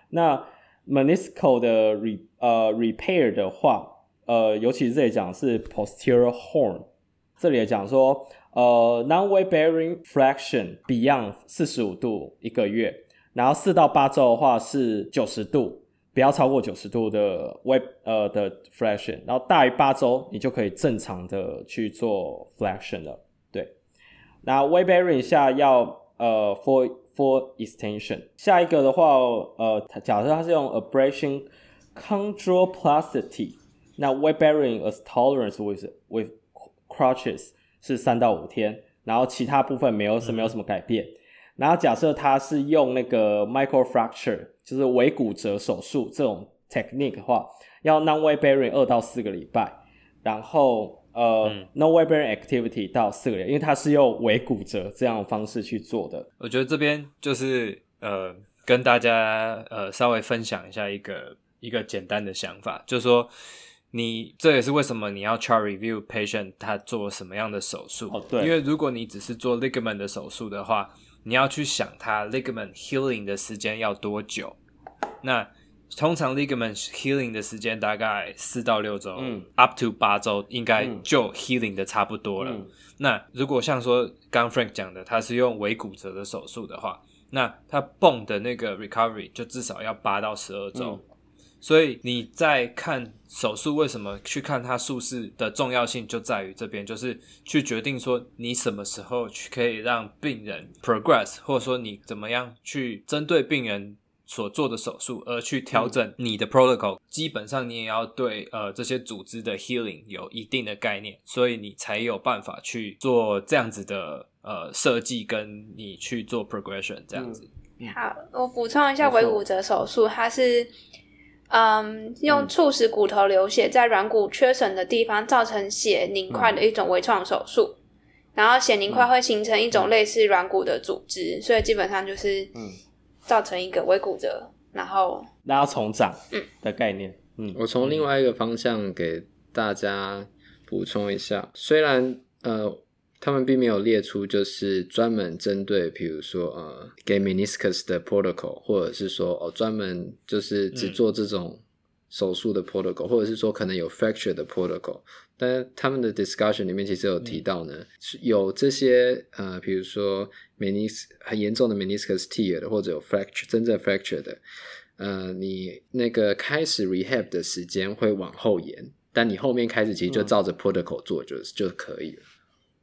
那 meniscal 的 re 呃 repair 的话，呃，尤其是这里讲是 posterior horn，这里也讲说，呃，non-way bearing flexion beyond 四十五度一个月，然后四到八周的话是九十度。不要超过九十度的 weight 呃的 flexion，然后大于八周，你就可以正常的去做 flexion 了。对，那 weight bearing 下要呃 for for extension。下一个的话，呃，假设它是用 abrasion control plasticity 那 weight bearing as tolerance with with crutches 是三到五天，然后其他部分没有什没有什么改变。嗯然后假设他是用那个 microfracture，就是微骨折手术这种 technique 的话，要 non-weight bearing 二到四个礼拜，然后呃、嗯、no weight bearing activity 到四个月，因为他是用微骨折这样的方式去做的。我觉得这边就是呃跟大家呃稍微分享一下一个一个简单的想法，就是说你这也是为什么你要 chart review patient 他做什么样的手术。哦，对，因为如果你只是做 ligament 的手术的话。你要去想他 ligament healing 的时间要多久？那通常 ligament healing 的时间大概四到六周，嗯，up to 八周应该就 healing 的差不多了。嗯、那如果像说刚 Frank 讲的，他是用尾骨折的手术的话，那他 bone 的那个 recovery 就至少要八到十二周。嗯所以你在看手术，为什么去看它术式的重要性就在于这边，就是去决定说你什么时候去可以让病人 progress，或者说你怎么样去针对病人所做的手术而去调整你的 protocol。基本上你也要对呃这些组织的 healing 有一定的概念，所以你才有办法去做这样子的呃设计，跟你去做 progression 这样子。好，我补充一下微骨折手术，它是。嗯，用促使骨头流血，在软骨缺损的地方造成血凝块的一种微创手术。然后血凝块会形成一种类似软骨的组织，嗯、所以基本上就是嗯，造成一个微骨折，然后让它重长嗯的概念。嗯，我从另外一个方向给大家补充一下，虽然呃。他们并没有列出就是专门针对，比如说呃，给 meniscus 的 protocol，或者是说哦，专门就是只做这种手术的 protocol，、嗯、或者是说可能有 fracture 的 protocol。但他们的 discussion 里面其实有提到呢，有这些呃，比如说 menis 很严重的 meniscus tear 的，或者有 fracture 真正 fracture 的，呃，你那个开始 rehab 的时间会往后延，但你后面开始其实就照着 protocol 做就、嗯、就可以了。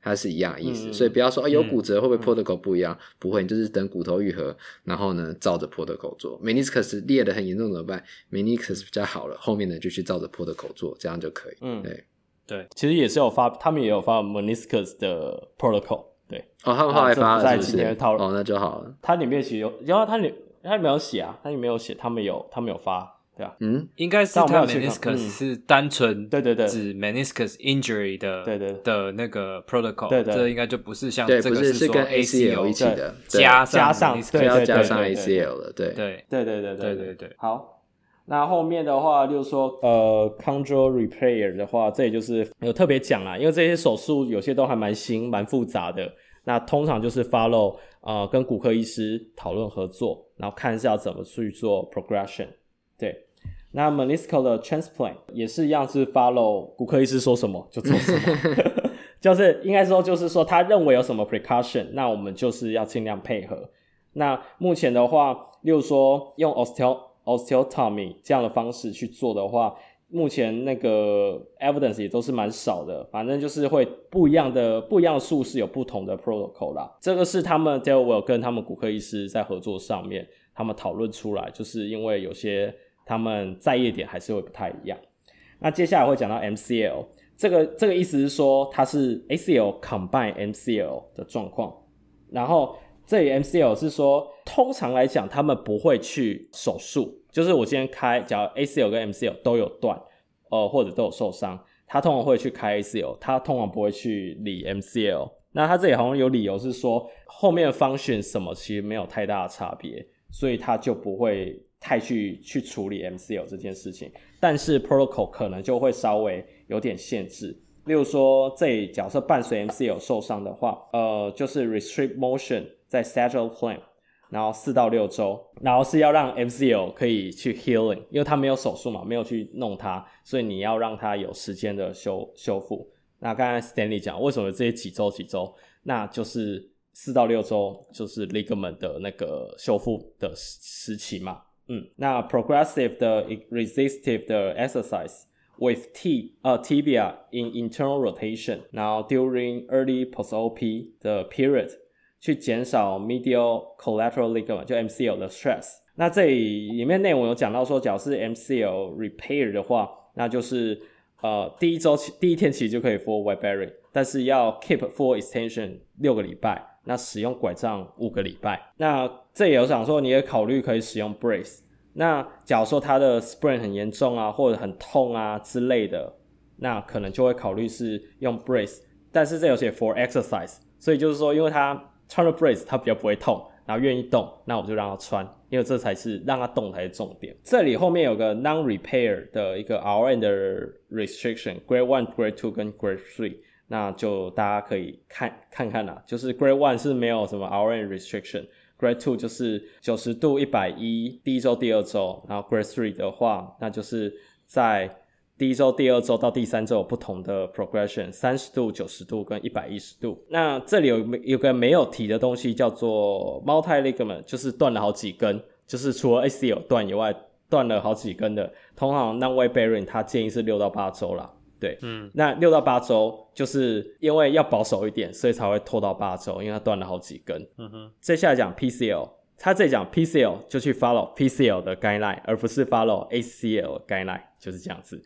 它是一样的意思，嗯、所以不要说有骨折会不会 protocol 不一样？嗯、不会，你就是等骨头愈合，然后呢照着 protocol 做。meniscus 裂的很严重怎么办？meniscus 比较好了，后面呢就去照着 protocol 做，这样就可以。嗯，对对，其实也是有发，他们也有发 meniscus 的 protocol。对，哦，他们后来发了是不是？在今天讨论哦，那就好了。它里面其实有，然后它里它里面有写啊，它里面有写，他们有他们有发。对啊，嗯，应该是他 meniscus 是单纯对对对。指 meniscus injury 的对对。的那个 protocol，对对，这应该就不是像这个是跟 ACL 一起的，加加上对要加上 ACL 了，对。对。对对对对。对对。好，那后面的话就是说，呃，chondral repair 的话，这也就是有特别讲啦，因为这些手术有些都还蛮新、蛮复杂的，那通常就是 follow 呃跟骨科医师讨论合作，然后看一下要怎么去做 progression，对。那 meniscal 的 transplant 也是一样，是 follow 骨科医师说什么就做什么，<laughs> 就是应该说就是说他认为有什么 precaution，那我们就是要尽量配合。那目前的话，例如说用 osteo osteotomy 这样的方式去做的话，目前那个 evidence 也都是蛮少的。反正就是会不一样的不一样的术式有不同的 protocol 啦。这个是他们 Delaware 跟他们骨科医师在合作上面，他们讨论出来，就是因为有些。他们在意点还是会不太一样。那接下来会讲到 MCL，这个这个意思是说它是 ACL combine MCL 的状况。然后这里 MCL 是说，通常来讲他们不会去手术，就是我今天开，假如 ACL 跟 MCL 都有断，呃或者都有受伤，他通常会去开 ACL，他通常不会去理 MCL。那他这里好像有理由是说，后面的 function 什么其实没有太大的差别，所以他就不会。太去去处理 MCL 这件事情，但是 protocol 可能就会稍微有点限制。例如说，这假设伴随 MCL 受伤的话，呃，就是 restrict motion 在 sagittal plane，然后四到六周，然后是要让 MCL 可以去 healing，因为他没有手术嘛，没有去弄它，所以你要让它有时间的修修复。那刚才 Stanley 讲，为什么这些几周几周，那就是四到六周就是 ligament 的那个修复的时期嘛。嗯，那 progressive 的 resistive 的 exercise with T 呃 tibia in internal rotation，然后 during early post-op 的 period 去减少 medial collateral ligament 就 MCL 的 stress。那这里里面内容有讲到说，假如是 MCL repair 的话，那就是呃第一周第一天其实就可以 full weight bearing，但是要 keep full extension 六个礼拜。 那使用拐杖五个礼拜，那这也有想说，你也考虑可以使用 brace。那假如说他的 sprain 很严重啊，或者很痛啊之类的，那可能就会考虑是用 brace。但是这有写 for exercise，所以就是说，因为他穿了 brace，他比较不会痛，然后愿意动，那我就让他穿，因为这才是让他动才是重点。这里后面有个 non-repair 的一个 RN 的 restriction，grade one、grade two 跟 grade three。那就大家可以看看看啦，就是 Grade One 是没有什么 RN restriction，Grade Two 就是九十度、一百一，第一周、第二周，然后 Grade Three 的话，那就是在第一周、第二周到第三周有不同的 progression，三十度、九十度跟一百一十度。那这里有有个没有提的东西叫做 multi ligament，就是断了好几根，就是除了 ACL 断以外，断了好几根的，通常那 we bearing 它建议是六到八周啦。对，嗯，那六到八周就是因为要保守一点，所以才会拖到八周，因为它断了好几根。嗯哼，接下来讲 PCL，他这里讲 PCL 就去 follow PCL 的 guideline，而不是 follow ACL guideline，就是这样子。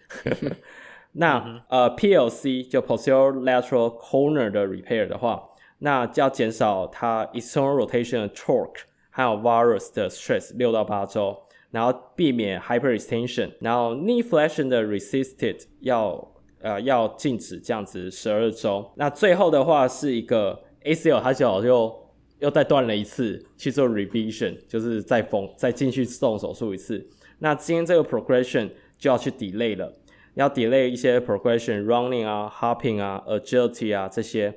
那、嗯、呃 PLC 就 posterior lateral corner 的 repair 的话，那就要减少它 external rotation 的 torque，还有 varus 的 stress 六到八周，然后避免 hyperextension，然后 knee flexion 的 resisted 要。呃要禁止这样子十二周。那最后的话是一个 ACL，他脚又又再断了一次去做 revision，就是再缝再进去动手术一次。那今天这个 progression 就要去 delay 了，要 delay 一些 progression，running 啊，hopping 啊，agility 啊这些。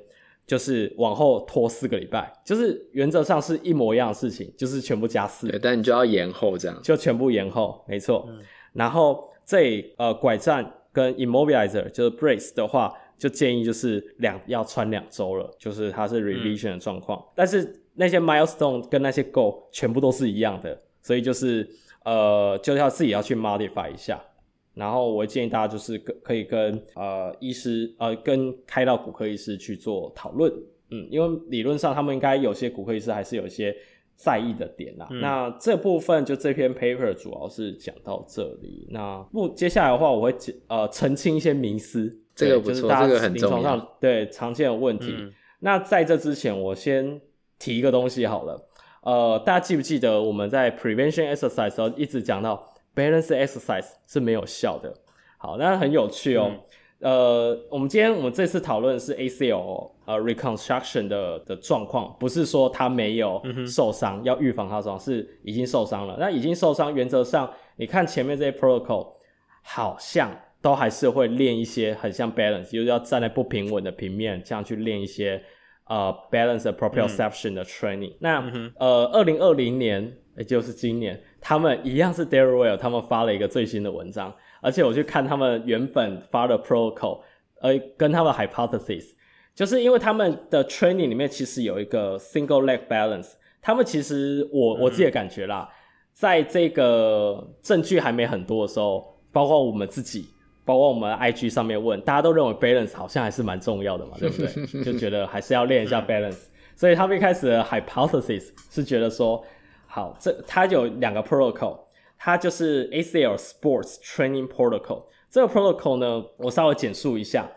就是往后拖四个礼拜，就是原则上是一模一样的事情，就是全部加四。对，但你就要延后这样，就全部延后，没错。嗯、然后这呃拐杖跟 immobilizer 就是 brace 的话，就建议就是两要穿两周了，就是它是 revision 的状况。嗯、但是那些 milestone 跟那些 goal 全部都是一样的，所以就是呃就要自己要去 modify 一下。然后我建议大家就是跟可以跟呃医师呃跟开到骨科医师去做讨论，嗯，因为理论上他们应该有些骨科医师还是有一些在意的点啦。嗯、那这部分就这篇 paper 主要是讲到这里。那不接下来的话，我会呃澄清一些迷思，这个不错，就是大家临床上对常见的问题。嗯、那在这之前，我先提一个东西好了，呃，大家记不记得我们在 prevention exercise 时候一直讲到？Balance exercise 是没有效的。好，那很有趣哦。嗯、呃，我们今天我们这次讨论是 ACL 呃 reconstruction 的的状况，不是说他没有受伤，嗯、要预防他受伤，是已经受伤了。那已经受伤，原则上你看前面这些 protocol 好像都还是会练一些很像 balance，就是要站在不平稳的平面，这样去练一些呃 balance proprioception 的 training。嗯、那、嗯、呃，二零二零年也就是今年。他们一样是 Darrell，他们发了一个最新的文章，而且我去看他们原本发的 protocol，呃，跟他们 hypothesis，就是因为他们的 training 里面其实有一个 single leg balance，他们其实我我自己的感觉啦，在这个证据还没很多的时候，包括我们自己，包括我们 IG 上面问，大家都认为 balance 好像还是蛮重要的嘛，对不对？<laughs> 就觉得还是要练一下 balance，所以他们一开始的 hypothesis 是觉得说。好，这它有两个 protocol，它就是 ACL Sports Training Protocol。这个 protocol 呢，我稍微简述一下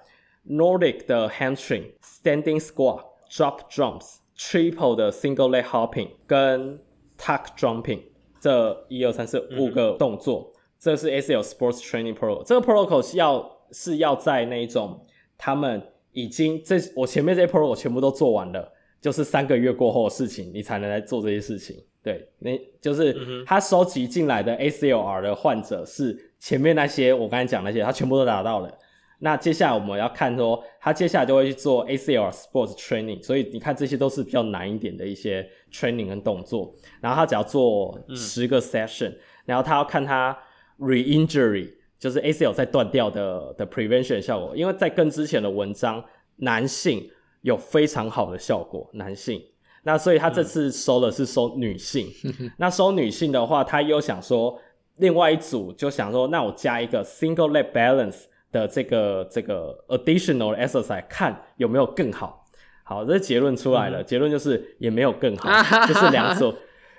：Nordic 的 Hamstring、Standing Squat、Drop Jumps、Triple 的 Single Leg Hopping 跟 Tuck Jumping 这一二三四五个动作，嗯、这是 ACL Sports Training Protocol。这个 protocol 是要是要在那种他们已经这我前面这些 protocol 全部都做完了，就是三个月过后的事情，你才能来做这些事情。对，那就是他收集进来的 ACLR 的患者是前面那些我刚才讲那些，他全部都达到了。那接下来我们要看说，他接下来就会去做 ACL Sports Training，所以你看这些都是比较难一点的一些 training 跟动作。然后他只要做十个 session，、嗯、然后他要看他 re-injury，就是 ACL 在断掉的的 prevention 效果。因为在跟之前的文章，男性有非常好的效果，男性。那所以他这次收的是收女性，嗯、<laughs> 那收女性的话，他又想说，另外一组就想说，那我加一个 single leg balance 的这个这个 additional exercise，看有没有更好。好，这结论出来了，嗯、结论就是也没有更好，<laughs> 就是两组，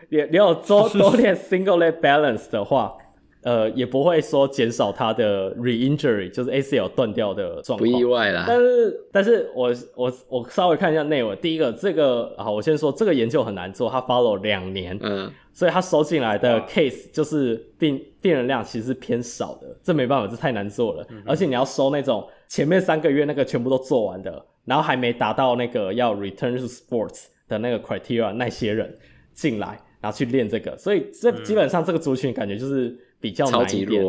也你有多 <laughs> 多练 single leg balance 的话。呃，也不会说减少他的 re-injury，就是 ACL 断掉的状况，不意外啦。但是，但是我我我稍微看一下内文。第一个，这个好，我先说这个研究很难做，他 follow 两年，嗯，所以他收进来的 case 就是病病人量其实是偏少的，这没办法，这太难做了。嗯、而且你要收那种前面三个月那个全部都做完的，然后还没达到那个要 return to sports 的那个 criteria 那些人进来，然后去练这个，所以这基本上这个族群感觉就是。比较难一点，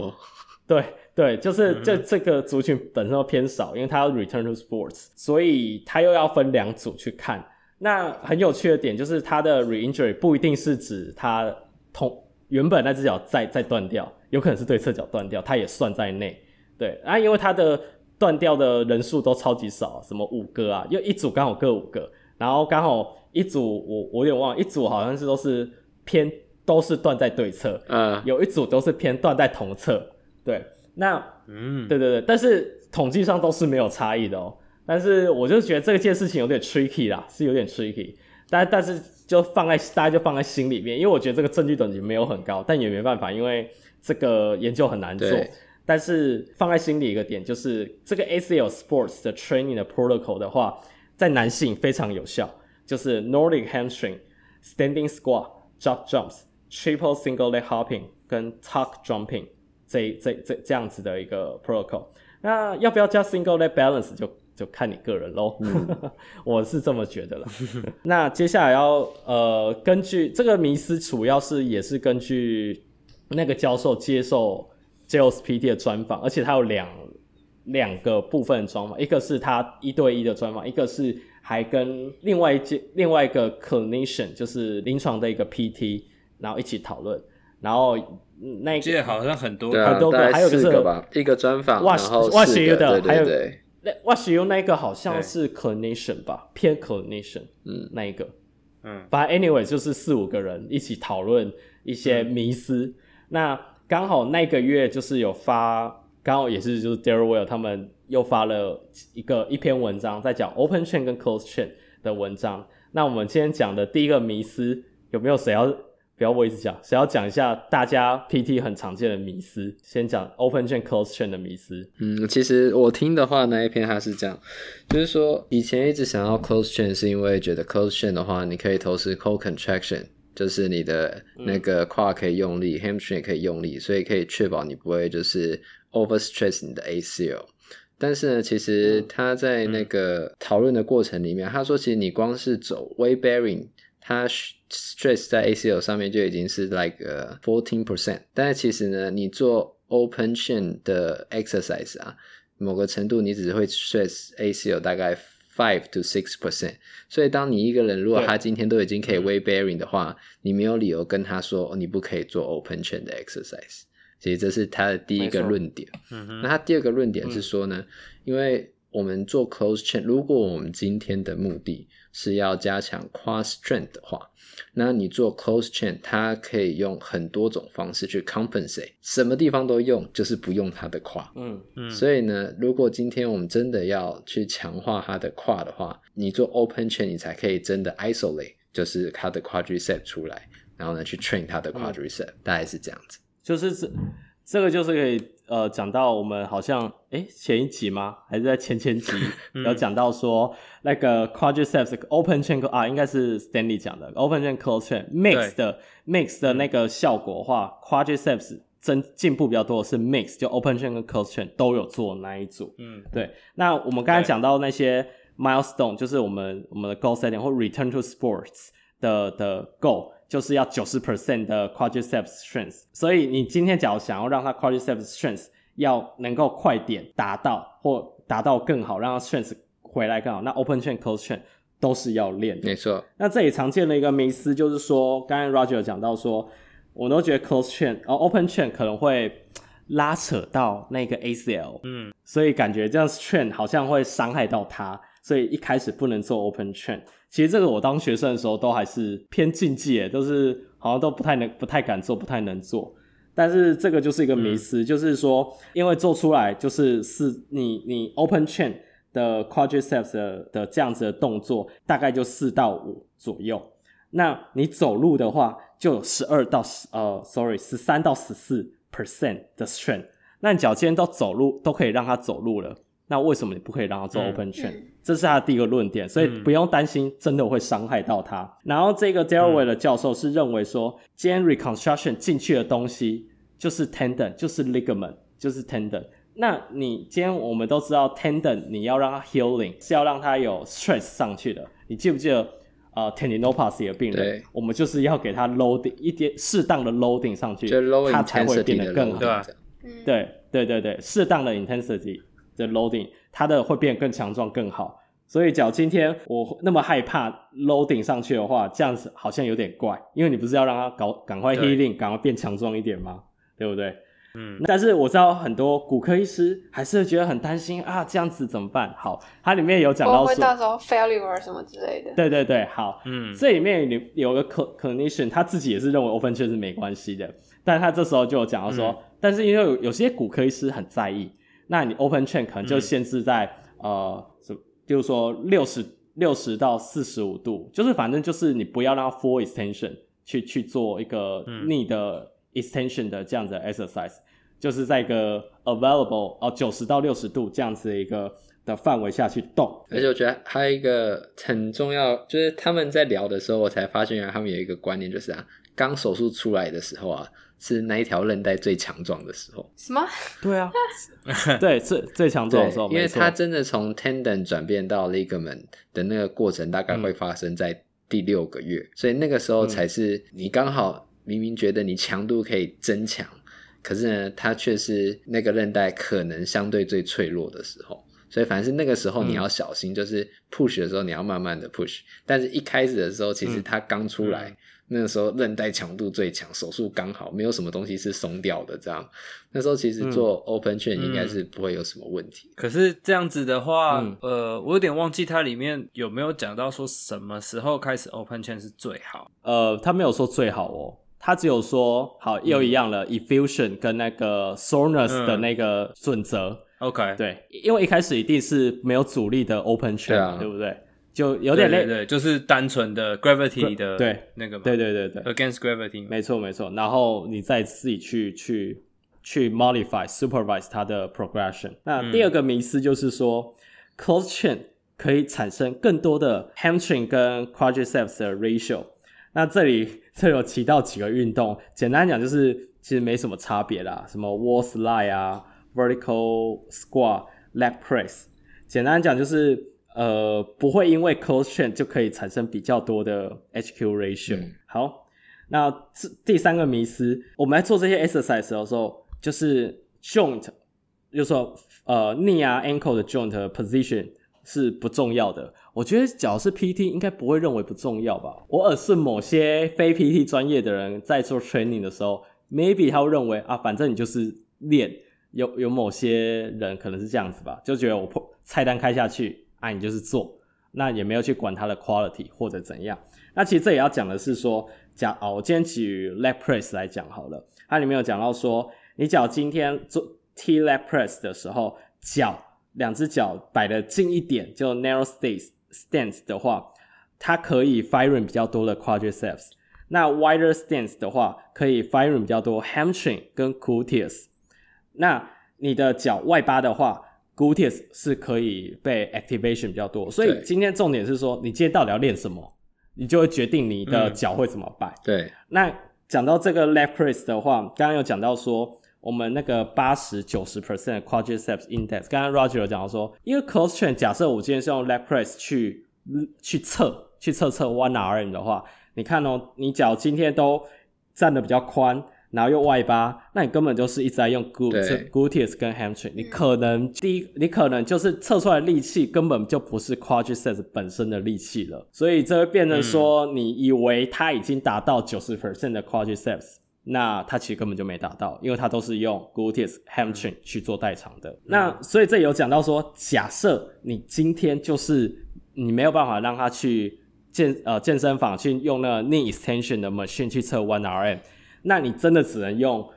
对对，就是这这个族群本身都偏少，因为他要 return to sports，所以他又要分两组去看。那很有趣的点就是，他的 re-injury 不一定是指他同原本那只脚再再断掉，有可能是对侧脚断掉，它也算在内。对啊，因为他的断掉的人数都超级少，什么五个啊，因为一组刚好各五个，然后刚好一组我我有点忘了，一组好像是都是偏。都是断在对侧，嗯，有一组都是偏断在同侧，对，那，嗯，对对对，但是统计上都是没有差异的哦。但是我就觉得这件事情有点 tricky 啦，是有点 tricky，但但是就放在大家就放在心里面，因为我觉得这个证据等级没有很高，但也没办法，因为这个研究很难做。但是放在心里一个点就是，这个 ACL Sports 的 training 的 protocol 的话，在男性非常有效，就是 Nordic Hamstring、Standing Squat、Drop Jumps。Triple single leg hopping 跟 tuck jumping 这这这这样子的一个 protocol，那要不要加 single leg balance 就就看你个人喽。嗯、<laughs> 我是这么觉得了。那接下来要呃，根据这个迷思，主要是也是根据那个教授接受 JOSPT 的专访，而且他有两两个部分专访，一个是他一对一的专访，一个是还跟另外一届另外一个 clinician 就是临床的一个 PT，然后一起讨论，然后。那一个好像很多很多个，还有就是一个专访，哇哇西的，对对对还有那哇西那一个好像是 clinician 吧，偏 clinician，嗯，那一个，嗯，反正 anyway 就是四五个人一起讨论一些迷思。嗯、那刚好那个月就是有发，刚好也是就是 Darrell 他们又发了一个一篇文章，在讲 open chain 跟 closed chain 的文章。那我们今天讲的第一个迷思，有没有谁要？不要我一直讲，谁要讲一下大家 PT 很常见的迷思？先讲 Open Chain Closed Chain 的迷思。嗯，其实我听的话那一篇他是这样，就是说以前一直想要 Closed Chain 是因为觉得 Closed Chain 的话，你可以同时 Core Contraction，就是你的那个胯可以用力、嗯、，Hamstring 也可以用力，所以可以确保你不会就是 Overstress 你的 ACL。但是呢，其实他在那个讨论的过程里面，他说其实你光是走 Weight Bearing。它 stress 在 ACL 上面就已经是 like fourteen percent，但是其实呢，你做 open chain 的 exercise 啊，某个程度你只会 stress ACL 大概 five to six percent，所以当你一个人如果他今天都已经可以 weight bearing 的话，你没有理由跟他说，哦，你不可以做 open chain 的 exercise，其实这是他的第一个论点。那他第二个论点是说呢，因为我们做 closed chain，如果我们今天的目的是要加强 quad strength 的话，那你做 closed chain，它可以用很多种方式去 compensate，什么地方都用，就是不用它的 quad。嗯嗯。所以呢，如果今天我们真的要去强化它的 quad 的话，你做 open chain，你才可以真的 isolate，就是它的 quadricep 出来，然后呢去 train 它的 quadricep，嗯，大概是这样子。就是这这个就是可以。呃，讲到我们好像，诶前一集吗？还是在前前集有讲到说，那个 quadriceps open chain 啊，应该是 Stanley 讲的 open chain closed chain mix 的 mix 的那个效果的话，quadriceps 增进步比较多的是 mix，就 open chain 跟 closed chain 都有做那一组。嗯，对。那我们刚才讲到那些 milestone，就是我们我们的 goal setting 或 return to sports 的的 goal。就是要九十 percent 的 quadriceps strength，所以你今天假如想要让它 quadriceps strength 要能够快点达到或达到更好，让它 strength 回来更好，那 open chain closed chain 都是要练的。没错。那这里常见的一个迷思就是说，刚刚 Roger 讲到说，我都觉得 closed chain，哦 open chain 可能会拉扯到那个 ACL，嗯，所以感觉这样 chain 好像会伤害到它，所以一开始不能做 open chain。其实这个我当学生的时候都还是偏禁忌，诶，都是好像都不太能、不太敢做、不太能做。但是这个就是一个迷思，嗯、就是说，因为做出来就是四，你你 open chain 的 quadriceps 的，的这样子的动作，大概就四到五左右。那你走路的话，就有十二到十呃，sorry，十三到十四 percent 的 strength。那你脚尖都走路都可以让它走路了。那为什么你不可以让他做 open chain？、嗯、这是他的第一个论点，所以不用担心真的会伤害到他。嗯、然后这个 Ware 的教授是认为说，今天 reconstruction 进去的东西就是 tendon，就是 ligament，就是 tendon。那你今天我们都知道 tendon，你要让它 healing 是要让它有 stress 上去的。你记不记得呃 tendinopathy 的病人，我们就是要给他 loading 一点适当的 loading 上去，它才会变得更好。对对对对，适当的 intensity。的 loading，它的会变得更强壮更好，所以假如今天我那么害怕 loading 上去的话，这样子好像有点怪，因为你不是要让它搞赶快 healing，赶快变强壮一点吗？对不对？嗯。但是我知道很多骨科医师还是觉得很担心啊，这样子怎么办？好，它里面有讲到说，会到时候 failure 什么之类的。对对对，好，嗯，这里面有有个 clinician，他自己也是认为 open chain 是没关系的，但他这时候就有讲到说，嗯、但是因为有有些骨科医师很在意。那你 open chain 可能就限制在、嗯、呃，什，就是说六十六十到四十五度，就是反正就是你不要让 full extension 去去做一个 knee 的 extension 的这样子的 exercise，、嗯、就是在一个 available 哦九十到六十度这样子的一个的范围下去动。而且我觉得还有一个很重要，就是他们在聊的时候，我才发现原来他们有一个观念，就是啊刚手术出来的时候啊，是那一条韧带最强壮的时候。什么？对啊，<laughs> 对，最最强壮的时候，因为它真的从 tendon 转变到 ligament 的那个过程，大概会发生在第六个月，嗯、所以那个时候才是你刚好明明觉得你强度可以增强，可是呢，它却是那个韧带可能相对最脆弱的时候。所以，反正是那个时候你要小心，嗯、就是 push 的时候你要慢慢的 push。但是一开始的时候，其实它刚出来，嗯、那个时候韧带强度最强，手术刚好，没有什么东西是松掉的。这样，那时候其实做 open chain 应该是不会有什么问题。嗯嗯、可是这样子的话，嗯、呃，我有点忘记它里面有没有讲到说什么时候开始 open chain 是最好。呃，他没有说最好哦，他只有说好又一样了、嗯、，effusion 跟那个 soreness 的那个准则。OK，对，因为一开始一定是没有阻力的 open chain，对，啊、对不对？就有点累，对，对，对，就是单纯的 gravity 的，对，那个，对对对对，against gravity，没错没错。然后你再自己去去去 modify supervise 它的 progression。那第二个迷思就是说、嗯、closed chain 可以产生更多的 hamstring 跟 quadriceps 的 ratio。那这里这里有提到几个运动，简单讲就是其实没什么差别啦，什么 wall slide 啊。Vertical squat, leg press，简单讲就是，呃，不会因为 closed chain 就可以产生比较多的 HQ ratio。嗯、好，那这第三个迷思，我们在做这些 exercise 的时候，就是 joint，就是说，呃，knee 啊 ankle 的 joint position 是不重要的。我觉得，只要是 PT，应该不会认为不重要吧？我耳顺某些非 PT 专业的人在做 training 的时候，maybe 他会认为啊，反正你就是练。有有某些人可能是这样子吧，就觉得我破菜单开下去，啊，你就是做，那也没有去管它的 quality 或者怎样。那其实这也要讲的是说，讲哦，我今天举 leg press 来讲好了，它里面有讲到说，你脚今天做 T leg press 的时候，脚两只脚摆得近一点，就 narrow stance stance 的话，它可以 firing 比较多的 quadriceps。那 wider stance 的话，可以 firing 比较多 hamstring 跟 gluteus。那你的脚外八的话，gluteus 是可以被 activation 比较多，所以今天重点是说，你今天到底要练什么，你就会决定你的脚会怎么摆。嗯、对，那讲到这个 leg press 的话，刚刚有讲到说，我们那个八十九十 percent quadriceps index，刚刚 Roger 有讲到说，因为 close train 假设我今天是用 leg press 去去测去测测 one RM 的话，你看哦，你脚今天都站的比较宽。然后又外八，那你根本就是一直在用 glute、gluteus 跟 hamstring，你可能第一，你可能就是测出来的力气根本就不是 quadriceps 本身的力气了，所以这会变成说，你以为它已经达到九十 percent 的 quadriceps，那它其实根本就没达到，因为它都是用 gluteus、hamstring 去做代偿的。那所以这有讲到说，假设你今天就是你没有办法让他去健呃健身房去用那个 knee extension 的 machine 去测 one RM。那你真的只能用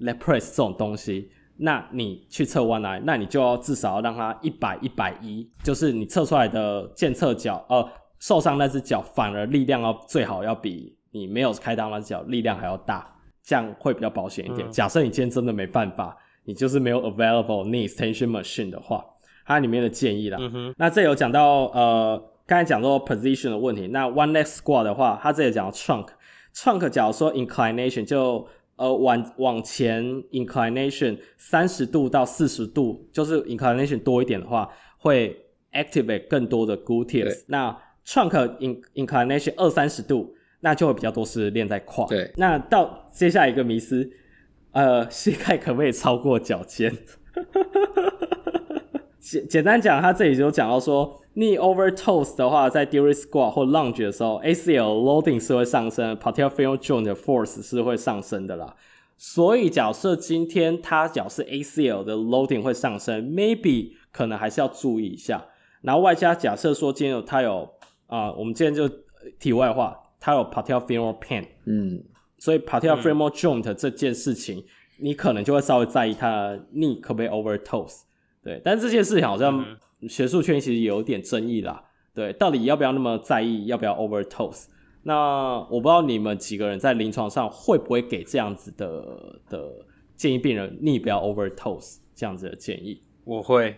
leg press 这种东西，那你去测 one RM，那你就要至少要让它一百一百一，就是你测出来的健侧脚，呃，受伤那只脚反而力量要最好要比你没有开刀那只脚力量还要大，这样会比较保险一点。嗯、假设你今天真的没办法，你就是没有 available knee extension machine 的话，它里面的建议啦。嗯、那这有讲到呃，刚才讲到 position 的问题，那 one leg squat 的话，它这里讲到 trunk。Trunk 假如说 inclination 就呃往往前 inclination 三十度到四十度，就是 inclination 多一点的话，会 activate 更多的 gluteus 对。那 trunk in inclination 二三十度，那就会比较多是练在胯。对。那到接下来一个迷思，呃，膝盖可不可以超过脚尖？简简单讲，他这里就讲到说。Knee over toes 的话，在 during squat 或 lunge 的时候，ACL loading 是会上升，patellofemoral joint 的 force 是会上升的啦。所以假设今天他脚是 ACL 的 loading 会上升，maybe 可能还是要注意一下。然后外加假设说今天有他有啊、呃，我们今天就题外话，他有 patellofemoral pain，嗯，所以 patellofemoral joint 这件事情，嗯、你可能就会稍微在意他的 knee 可不可以 over toes，对，但是这件事情好像。嗯学术圈其实有点争议啦，对，到底要不要那么在意，要不要 over toes？那我不知道你们几个人在临床上会不会给这样子的的建议病人，你不要 over toes 这样子的建议？我会，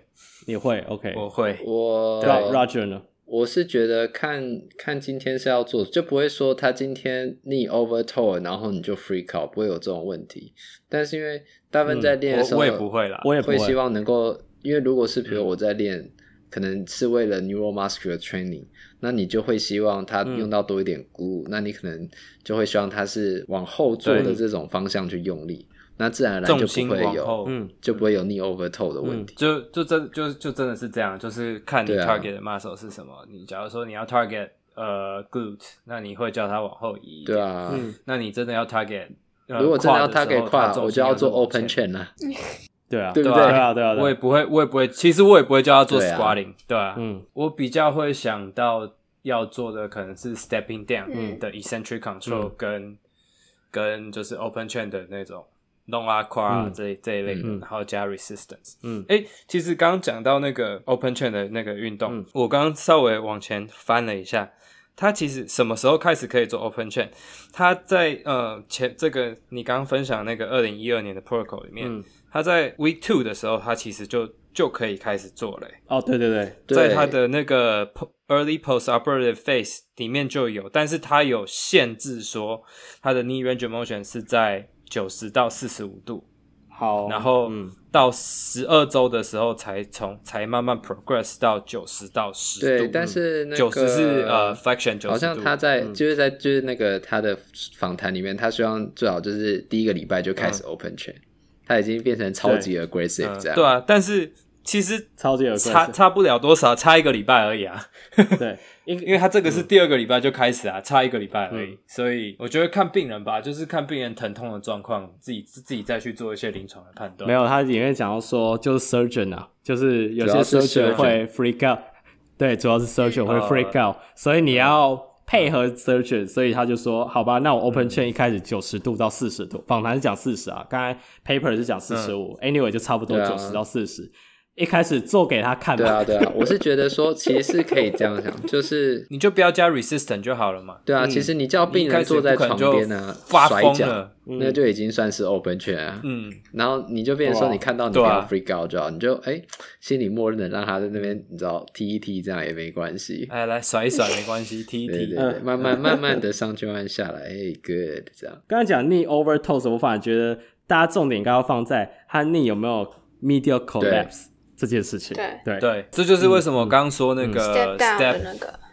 你会？OK，我会，我 Roger 呢？我是觉得看看今天是要做，就不会说他今天你 over toe，然后你就 freak out，不会有这种问题。但是因为大部分在练的时候，我也不会啦，我也不会希望能够，因为如果是比如我在练，可能是为了 neuromuscular training，那你就会希望它用到多一点 glute，那你可能就会希望它是往后做的这种方向去用力。那自然而然就不会有，嗯，就不会有 knee over toe 的问题。就就真就就真的是这样，就是看你 target 的 muscle 是什么。你假如说你要 target 呃 glute，那你会叫它往后移。对啊，那你真的要 target，如果真的要 target 胯，我就要做 open chain 了。<laughs> 对啊，对不对？对啊，对啊，我也不会，我也不会。其实我也不会叫他做 squatting，对啊，嗯，我比较会想到要做的可能是 stepping down 的 eccentric control 跟跟就是 open chain 的那种。弄啊跨啊这这一类的，然后加 resistance。嗯，哎，其实刚刚讲到那个 open chain 的那个运动，我刚刚稍微往前翻了一下，他其实什么时候开始可以做 open chain？他在呃前这个你刚刚分享那个二零一二年的 protocol 里面，它在 week two 的时候，他其实就就可以开始做了。哦，对对对，在他的那个 early postoperative phase 里面就有，但是他有限制说他的 knee range of motion 是在。九十到四十五度，好，然后到十二周的时候才从才慢慢 progress 到九十到十度。对，但是那个九十是呃 flexion 九十。好像他在就是在就是那个他的访谈里面，他希望最好就是第一个礼拜就开始 open chain，他已经变成超级 aggressive 这样。对啊，但是其实超级差差不了多少，差一个礼拜而已啊。对。<laughs> 因因为他这个是第二个礼拜就开始啊，嗯、差一个礼拜而已，嗯、所以我觉得看病人吧，就是看病人疼痛的状况，自己自己再去做一些临床的判断。没有，他里面讲到说，就是 surgeon 啊，就是有些 surgeon 会 freak out，对，主要是 surgeon 会 freak out，、呃、所以你要配合 surgeon，所以他就说，好吧，那我 open chain 一开始九十度到四十度，访谈、嗯、是讲四十啊，刚才 paper 是讲四十五，anyway 就差不多九十到四十。一开始做给他看。对啊，对啊，我是觉得说，其实是可以这样想，<laughs> 就是你就不要加 resistant 就好了嘛。对啊，其实你叫病人坐在床边啊，甩脚，那就已经算是 open chain 啊。嗯，然后你就变成说，你看到你不要 freak out 就好，你就哎，心里默认的让他在那边，你知道踢一踢这样也没关系。哎，来甩一甩没关系，踢一踢，对对，慢慢慢慢的上去，慢慢下来，<laughs> 哎，good 这样。刚才讲 knee over toes，我反而觉得大家重点应该要放在他 knee 有没有 medial collapse。这件事情，对。对。对，这就是为什么我刚刚说那个 step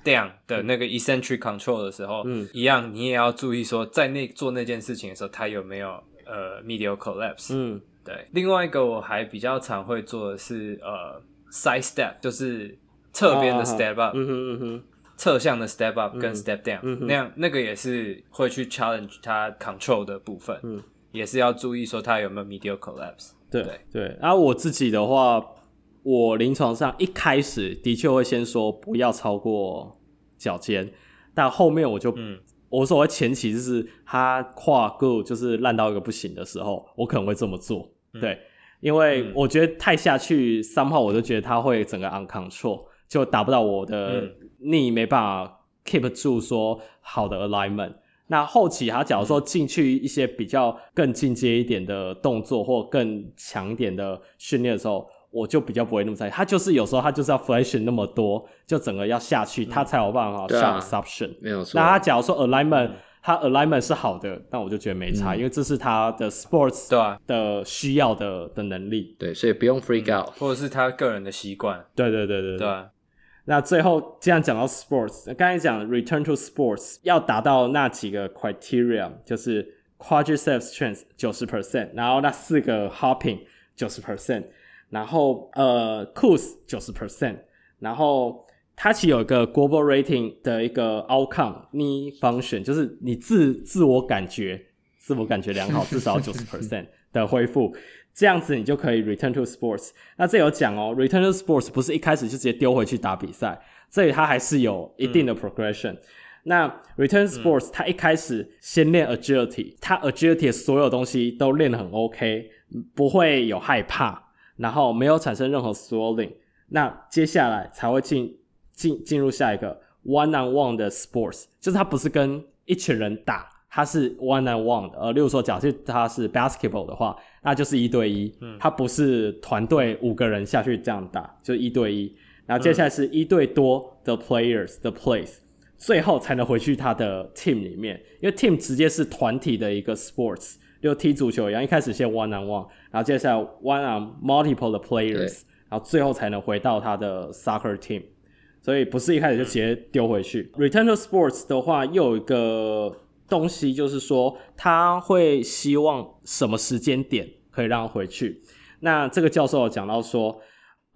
down 的那个。eccentric control 的时候，嗯，一样，你也要注意说，在那做那件事情的时候，它有没有呃 medial collapse，嗯，对。另外一个我还比较常会做的是呃 side step，就是侧边的 step up，嗯哼嗯哼，侧向的 step up 跟 step down，那样那个也是会去 challenge 它 control 的部分，嗯，也是要注意说它有没有 medial collapse，对对。然后我自己的话。我临床上一开始的确会先说不要超过脚尖，但后面我就，嗯、我所谓前期就是他跨过就是烂到一个不行的时候，我可能会这么做，嗯、对，因为我觉得太下去三号，我就觉得他会整个 uncontrol，就达不到我的 knee，没办法 keep 住说好的 alignment。那后期他假如说进去一些比较更进阶一点的动作或更强一点的训练的时候。我就比较不会那么在意，他就是有时候他就是要 flexion 那么多，就整个要下去，他才有办法 shock absorption。没有错。那他假如说 alignment，他 alignment 是好的，那我就觉得没差，因为这是他的 sports 的需要的的能力。对，所以不用 freak out，或者是他个人的习惯。对对对对对。那最后既然讲到 sports，刚才讲 return to sports 要达到那几个 criteria，就是 quadriceps strength 九十 percent，然后那四个 hopping 九十 percent。然后呃 c o o s 九十 percent，然后它其实有一个 global rating 的一个 outcome，knee function，就是你自自我感觉自我感觉良好，至少九十 percent 的恢复，这样子你就可以 return to sports。那这有讲哦，return to sports 不是一开始就直接丢回去打比赛，这里它还是有一定的 progression。嗯、那 return to sports 它一开始先练 agility，它 agility 的所有东西都练得很 OK，不会有害怕。然后没有产生任何 swelling，那接下来才会进进进入下一个 one on one 的 sports，就是它不是跟一群人打，它是 one on one 的。呃，例如说，假设它是 basketball 的话，那就是一对一，它不是团队五个人下去这样打，就一对一。然后接下来是一对多的 players 的 plays，最后才能回去他的 team 里面，因为 team 直接是团体的一个 sports，就踢足球一样，一开始先 one on one，然后接下来 one on multiple 的 players，然后最后才能回到他的 soccer team，所以不是一开始就直接丢回去。Return to sports 的话，又有一个东西就是说，他会希望什么时间点可以让他回去。那这个教授有讲到说。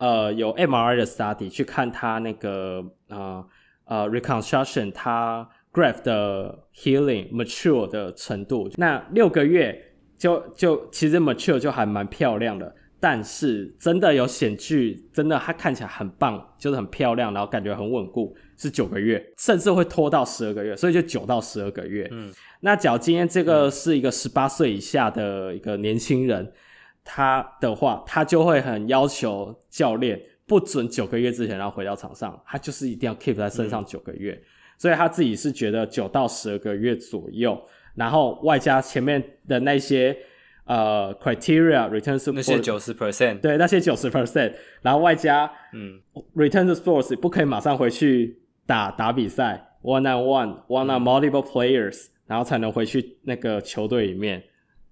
呃，有 MRI 的 study 去看他那个呃呃 reconstruction，他 graft 的 healing mature 的程度。那六个月就就其实 mature 就还蛮漂亮的，但是真的有显具，真的它看起来很棒，就是很漂亮，然后感觉很稳固，是九个月，甚至会拖到十二个月，所以就九到十二个月。嗯，那假如今天这个是一个十八岁以下的一个年轻人。他的话，他就会很要求教练不准九个月之前然后回到场上，他就是一定要 keep 在身上九个月，嗯、所以他自己是觉得九到十二个月左右，然后外加前面的那些呃 criteria return to 那些九十 percent，对那些九十 percent，然后外加嗯 return to sports 不可以马上回去打打比赛 one on one one on multiple players，、嗯、然后才能回去那个球队里面。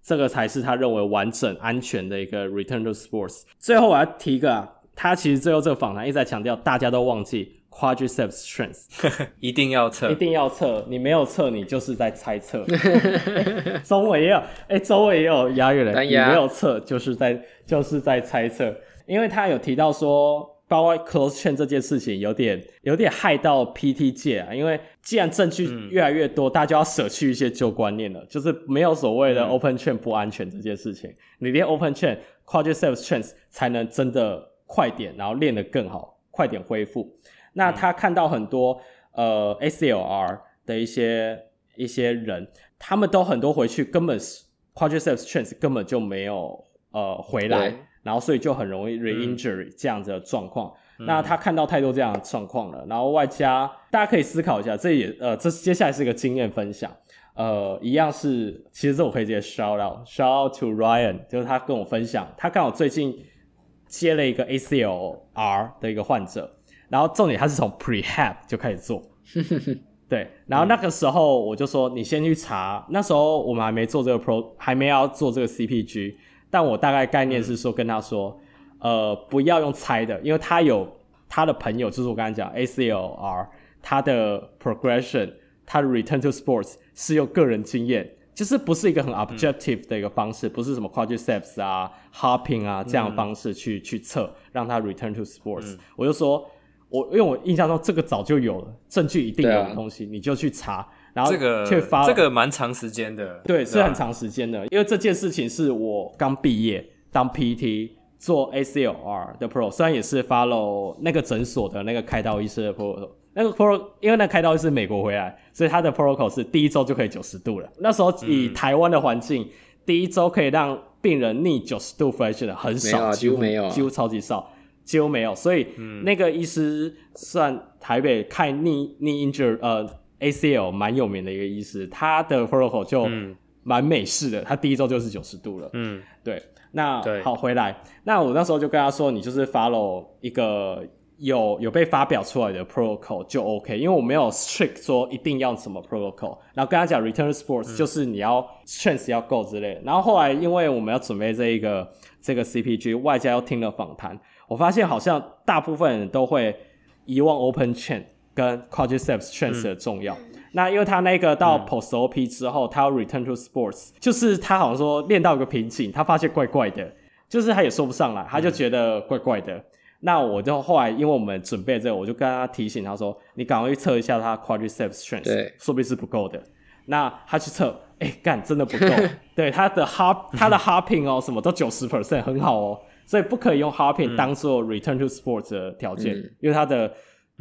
这个才是他认为完整安全的一个 return to sports。最后我要提一个啊，他其实最后这个访谈一直在强调，大家都忘记 quadriceps strength，<laughs> 一定要测，一定要测，你没有测，你就是在猜测。<laughs> 中文也有，哎，中文也有押韵了，你没有测，就是在就是在猜测，因为他有提到说。包括 close chain 这件事情有点有点害到 PT 界啊，因为既然证据越来越多，嗯、大家就要舍去一些旧观念了，就是没有所谓的 open chain 不安全这件事情，嗯、你练 open chain quadriceps strength 才能真的快点，然后练得更好，快点恢复。那他看到很多、嗯、呃 ACLR 的一些一些人，他们都很多回去根本是 quadriceps strength 根本就没有呃回来。然后，所以就很容易 re-injury 这样子的状况。嗯、那他看到太多这样的状况了，然后外加大家可以思考一下，这也呃，这接下来是一个经验分享。呃，一样是，其实这我可以直接 shout out，shout out to Ryan，就是他跟我分享，他刚好最近接了一个 ACLR 的一个患者，然后重点他是从 prehab 就开始做，<laughs> 对，然后那个时候我就说你先去查，那时候我们还没做这个 pro，还没要做这个 CPG。但我大概概念是说，跟他说，嗯、呃，不要用猜的，因为他有他的朋友，就是我刚才讲 ACLR，他的 progression，他的 return to sports 是用个人经验，就是不是一个很 objective 的一个方式，嗯、不是什么 quadriceps 啊、hopping 啊这样的方式去、嗯、去测让他 return to sports。嗯、我就说，我因为我印象中这个早就有了，证据一定有的东西，啊、你就去查。然后这个却发这个这个蛮长时间的，对，是很长时间的，因为这件事情是我刚毕业当 PT 做 ACLR 的 Pro，虽然也是 follow 那个诊所的那个开刀医师的 Pro，那个 Pro 因为那个开刀医师美国回来，所以他的 Protocol 是第一周就可以九十度了。那时候以台湾的环境，嗯、第一周可以让病人逆九十度 flexion 的很少，啊、几乎没有、啊，几乎超级少，几乎没有。所以那个医师算台北看逆逆 injury 呃。ACL 蛮有名的一个医师，他的 protocol 就蛮美式的，嗯、他第一周就是九十度了。嗯，对。那对好回来，那我那时候就跟他说，你就是 follow 一个有有被发表出来的 protocol 就 OK，因为我没有 strict 说一定要什么 protocol。然后跟他讲 return sports、嗯、就是你要 strength 要够之类的。然后后来因为我们要准备这一个这个 CPG，外加又听了访谈，我发现好像大部分人都会遗忘 open chain。跟 quadriceps strength 的重要，嗯、那因为他那个到 post op 之后，嗯、他要 return to sports，就是他好像说练到一个瓶颈，他发现怪怪的，就是他也说不上来，他就觉得怪怪的。嗯、那我就后来因为我们准备这个，我就跟他提醒他说，你赶快去测一下他 quadriceps strength，对，说不定是不够的。那他去测，哎、欸，干真的不够，<laughs> 对他的 hop，他的 hopping 哦，什么都九十 percent，很好哦，所以不可以用 hopping 当做 return to sports 的条件，嗯、因为他的。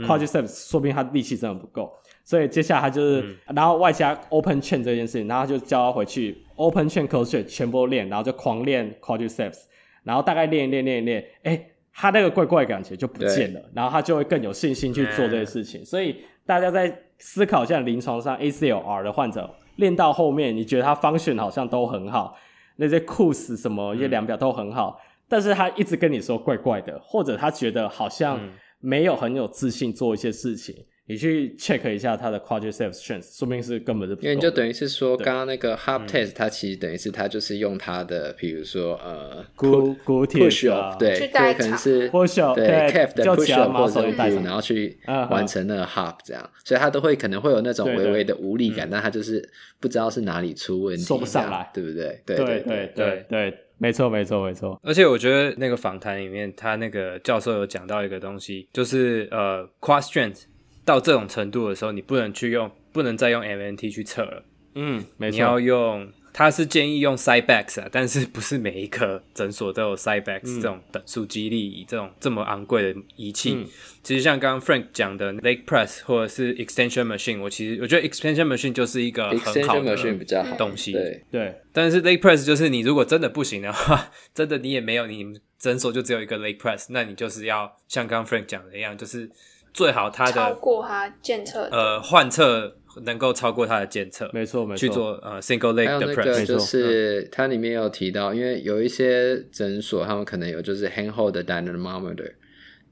quadriceps、嗯、说不定他力气真的不够，所以接下来他就是，嗯、然后外加 open chain 这件事情，然后他就叫他回去 open chain close chain 全部练，然后就狂练 quadriceps，然后大概练一练练一练，哎，他那个怪怪的感觉就不见了，然后他就会更有信心去做这些事情。嗯、所以大家在思考一下临床上 ACLR 的患者练到后面，你觉得他 function 好像都很好，那些 KOOS 什么一些量表都很好，嗯、但是他一直跟你说怪怪的，或者他觉得好像。嗯。没有很有自信做一些事情。你去 check 一下他的 quadriceps strength，说明是根本是不。因为你就等于是说，刚刚那个 hop 嗯 test，它其实等于是它就是用它的，比如说呃股股铁 push 啊 off，对，对，可能是 push off，对对 calf 的叫 push 或者 pull，然后去完成那个 hop 这样，所以他都会可能会有那种微微的无力感，但他就是不知道是哪里出问题，说不上来。对不？对对对。对对对，没错没错没错。而且我觉得那个访谈里面，他那个教授有讲到一个东西，就是呃，quad strength 到这种程度的时候，你不能去用，不能再用 MNT 去测了。嗯，没错。你要用，他是建议用 Cybex 啊，但是不是每一个诊所都有 Cybex、嗯、这种等速肌力仪这种这么昂贵的仪器。嗯、其实像刚刚 Frank 讲的 Leg Press 或者是 Extension Machine，我其实我觉得 Extension Machine 就是一个很好的 Machine 比较好东西。对对，但是 Leg Press 就是你如果真的不行的话，<laughs> 真的你也没有，你诊所就只有一个 Leg Press，那你就是要像刚刚 Frank 讲的一样，就是。最好它的超过它检测呃患侧能够超过它的检测，没错没错，去做呃 single leg 的 press。还有那个就是它里面有提到，因为有一些诊所他们可能有就是 handhold 的 dynamometer，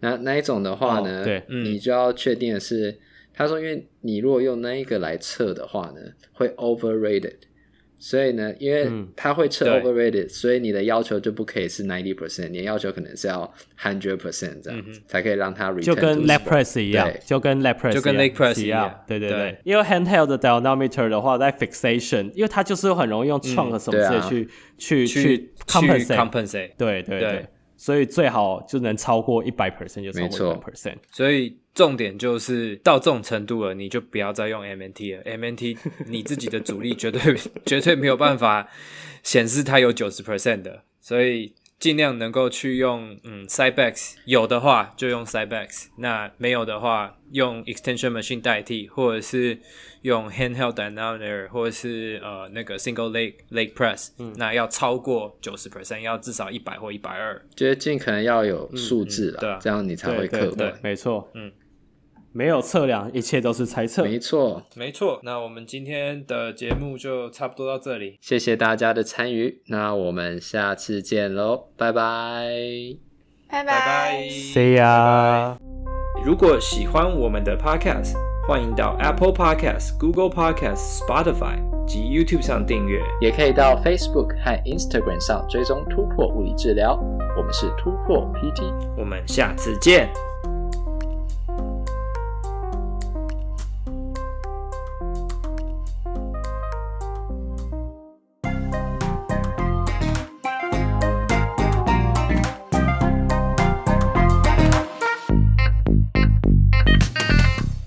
那那一种的话呢，哦、对，你就要确定的是，他说因为你如果用那一个来测的话呢，会 overrated。所以呢，因为它会测 overrated，、嗯、所以你的要求就不可以是 ninety percent，你的要求可能是要 hundred percent 这样子，嗯、才可以让它 return 就跟 leg press 一样，就跟 leg press 就跟 leg press 一样，对对对。对因为 handheld 的 dynamometer 的话，在 fixation，因为它就是很容易用 trunk 和什么之类去、嗯啊、去去 compensate，, 对对，对，所以最好就能超过一百 percent 就超过一百 percent，所以。重点就是到这种程度了，你就不要再用 MNT 了。MNT 你自己的主力绝对 <laughs> 绝对没有办法显示它有九十 percent 的，所以尽量能够去用嗯 Cybex，有的话就用 Cybex，那没有的话用 Extension Machine 代替，或者是用 Handheld Dynamometer，或者是呃那个 Single Leg Leg Press，、嗯、那要超过九十 percent，要至少一百或一百二，就是尽可能要有数字了、嗯嗯，对、啊，这样你才会客观。没错，嗯。没有测量，一切都是猜测。没错，没错。那我们今天的节目就差不多到这里，谢谢大家的参与。那我们下次见喽，拜拜，拜拜，See ya。如果喜欢我们的 Podcast，欢迎到 Apple Podcast、Google Podcast、Spotify 及 YouTube 上订阅，也可以到 Facebook 和 Instagram 上追踪突破物理治疗。我们是突破 PT，我们下次见。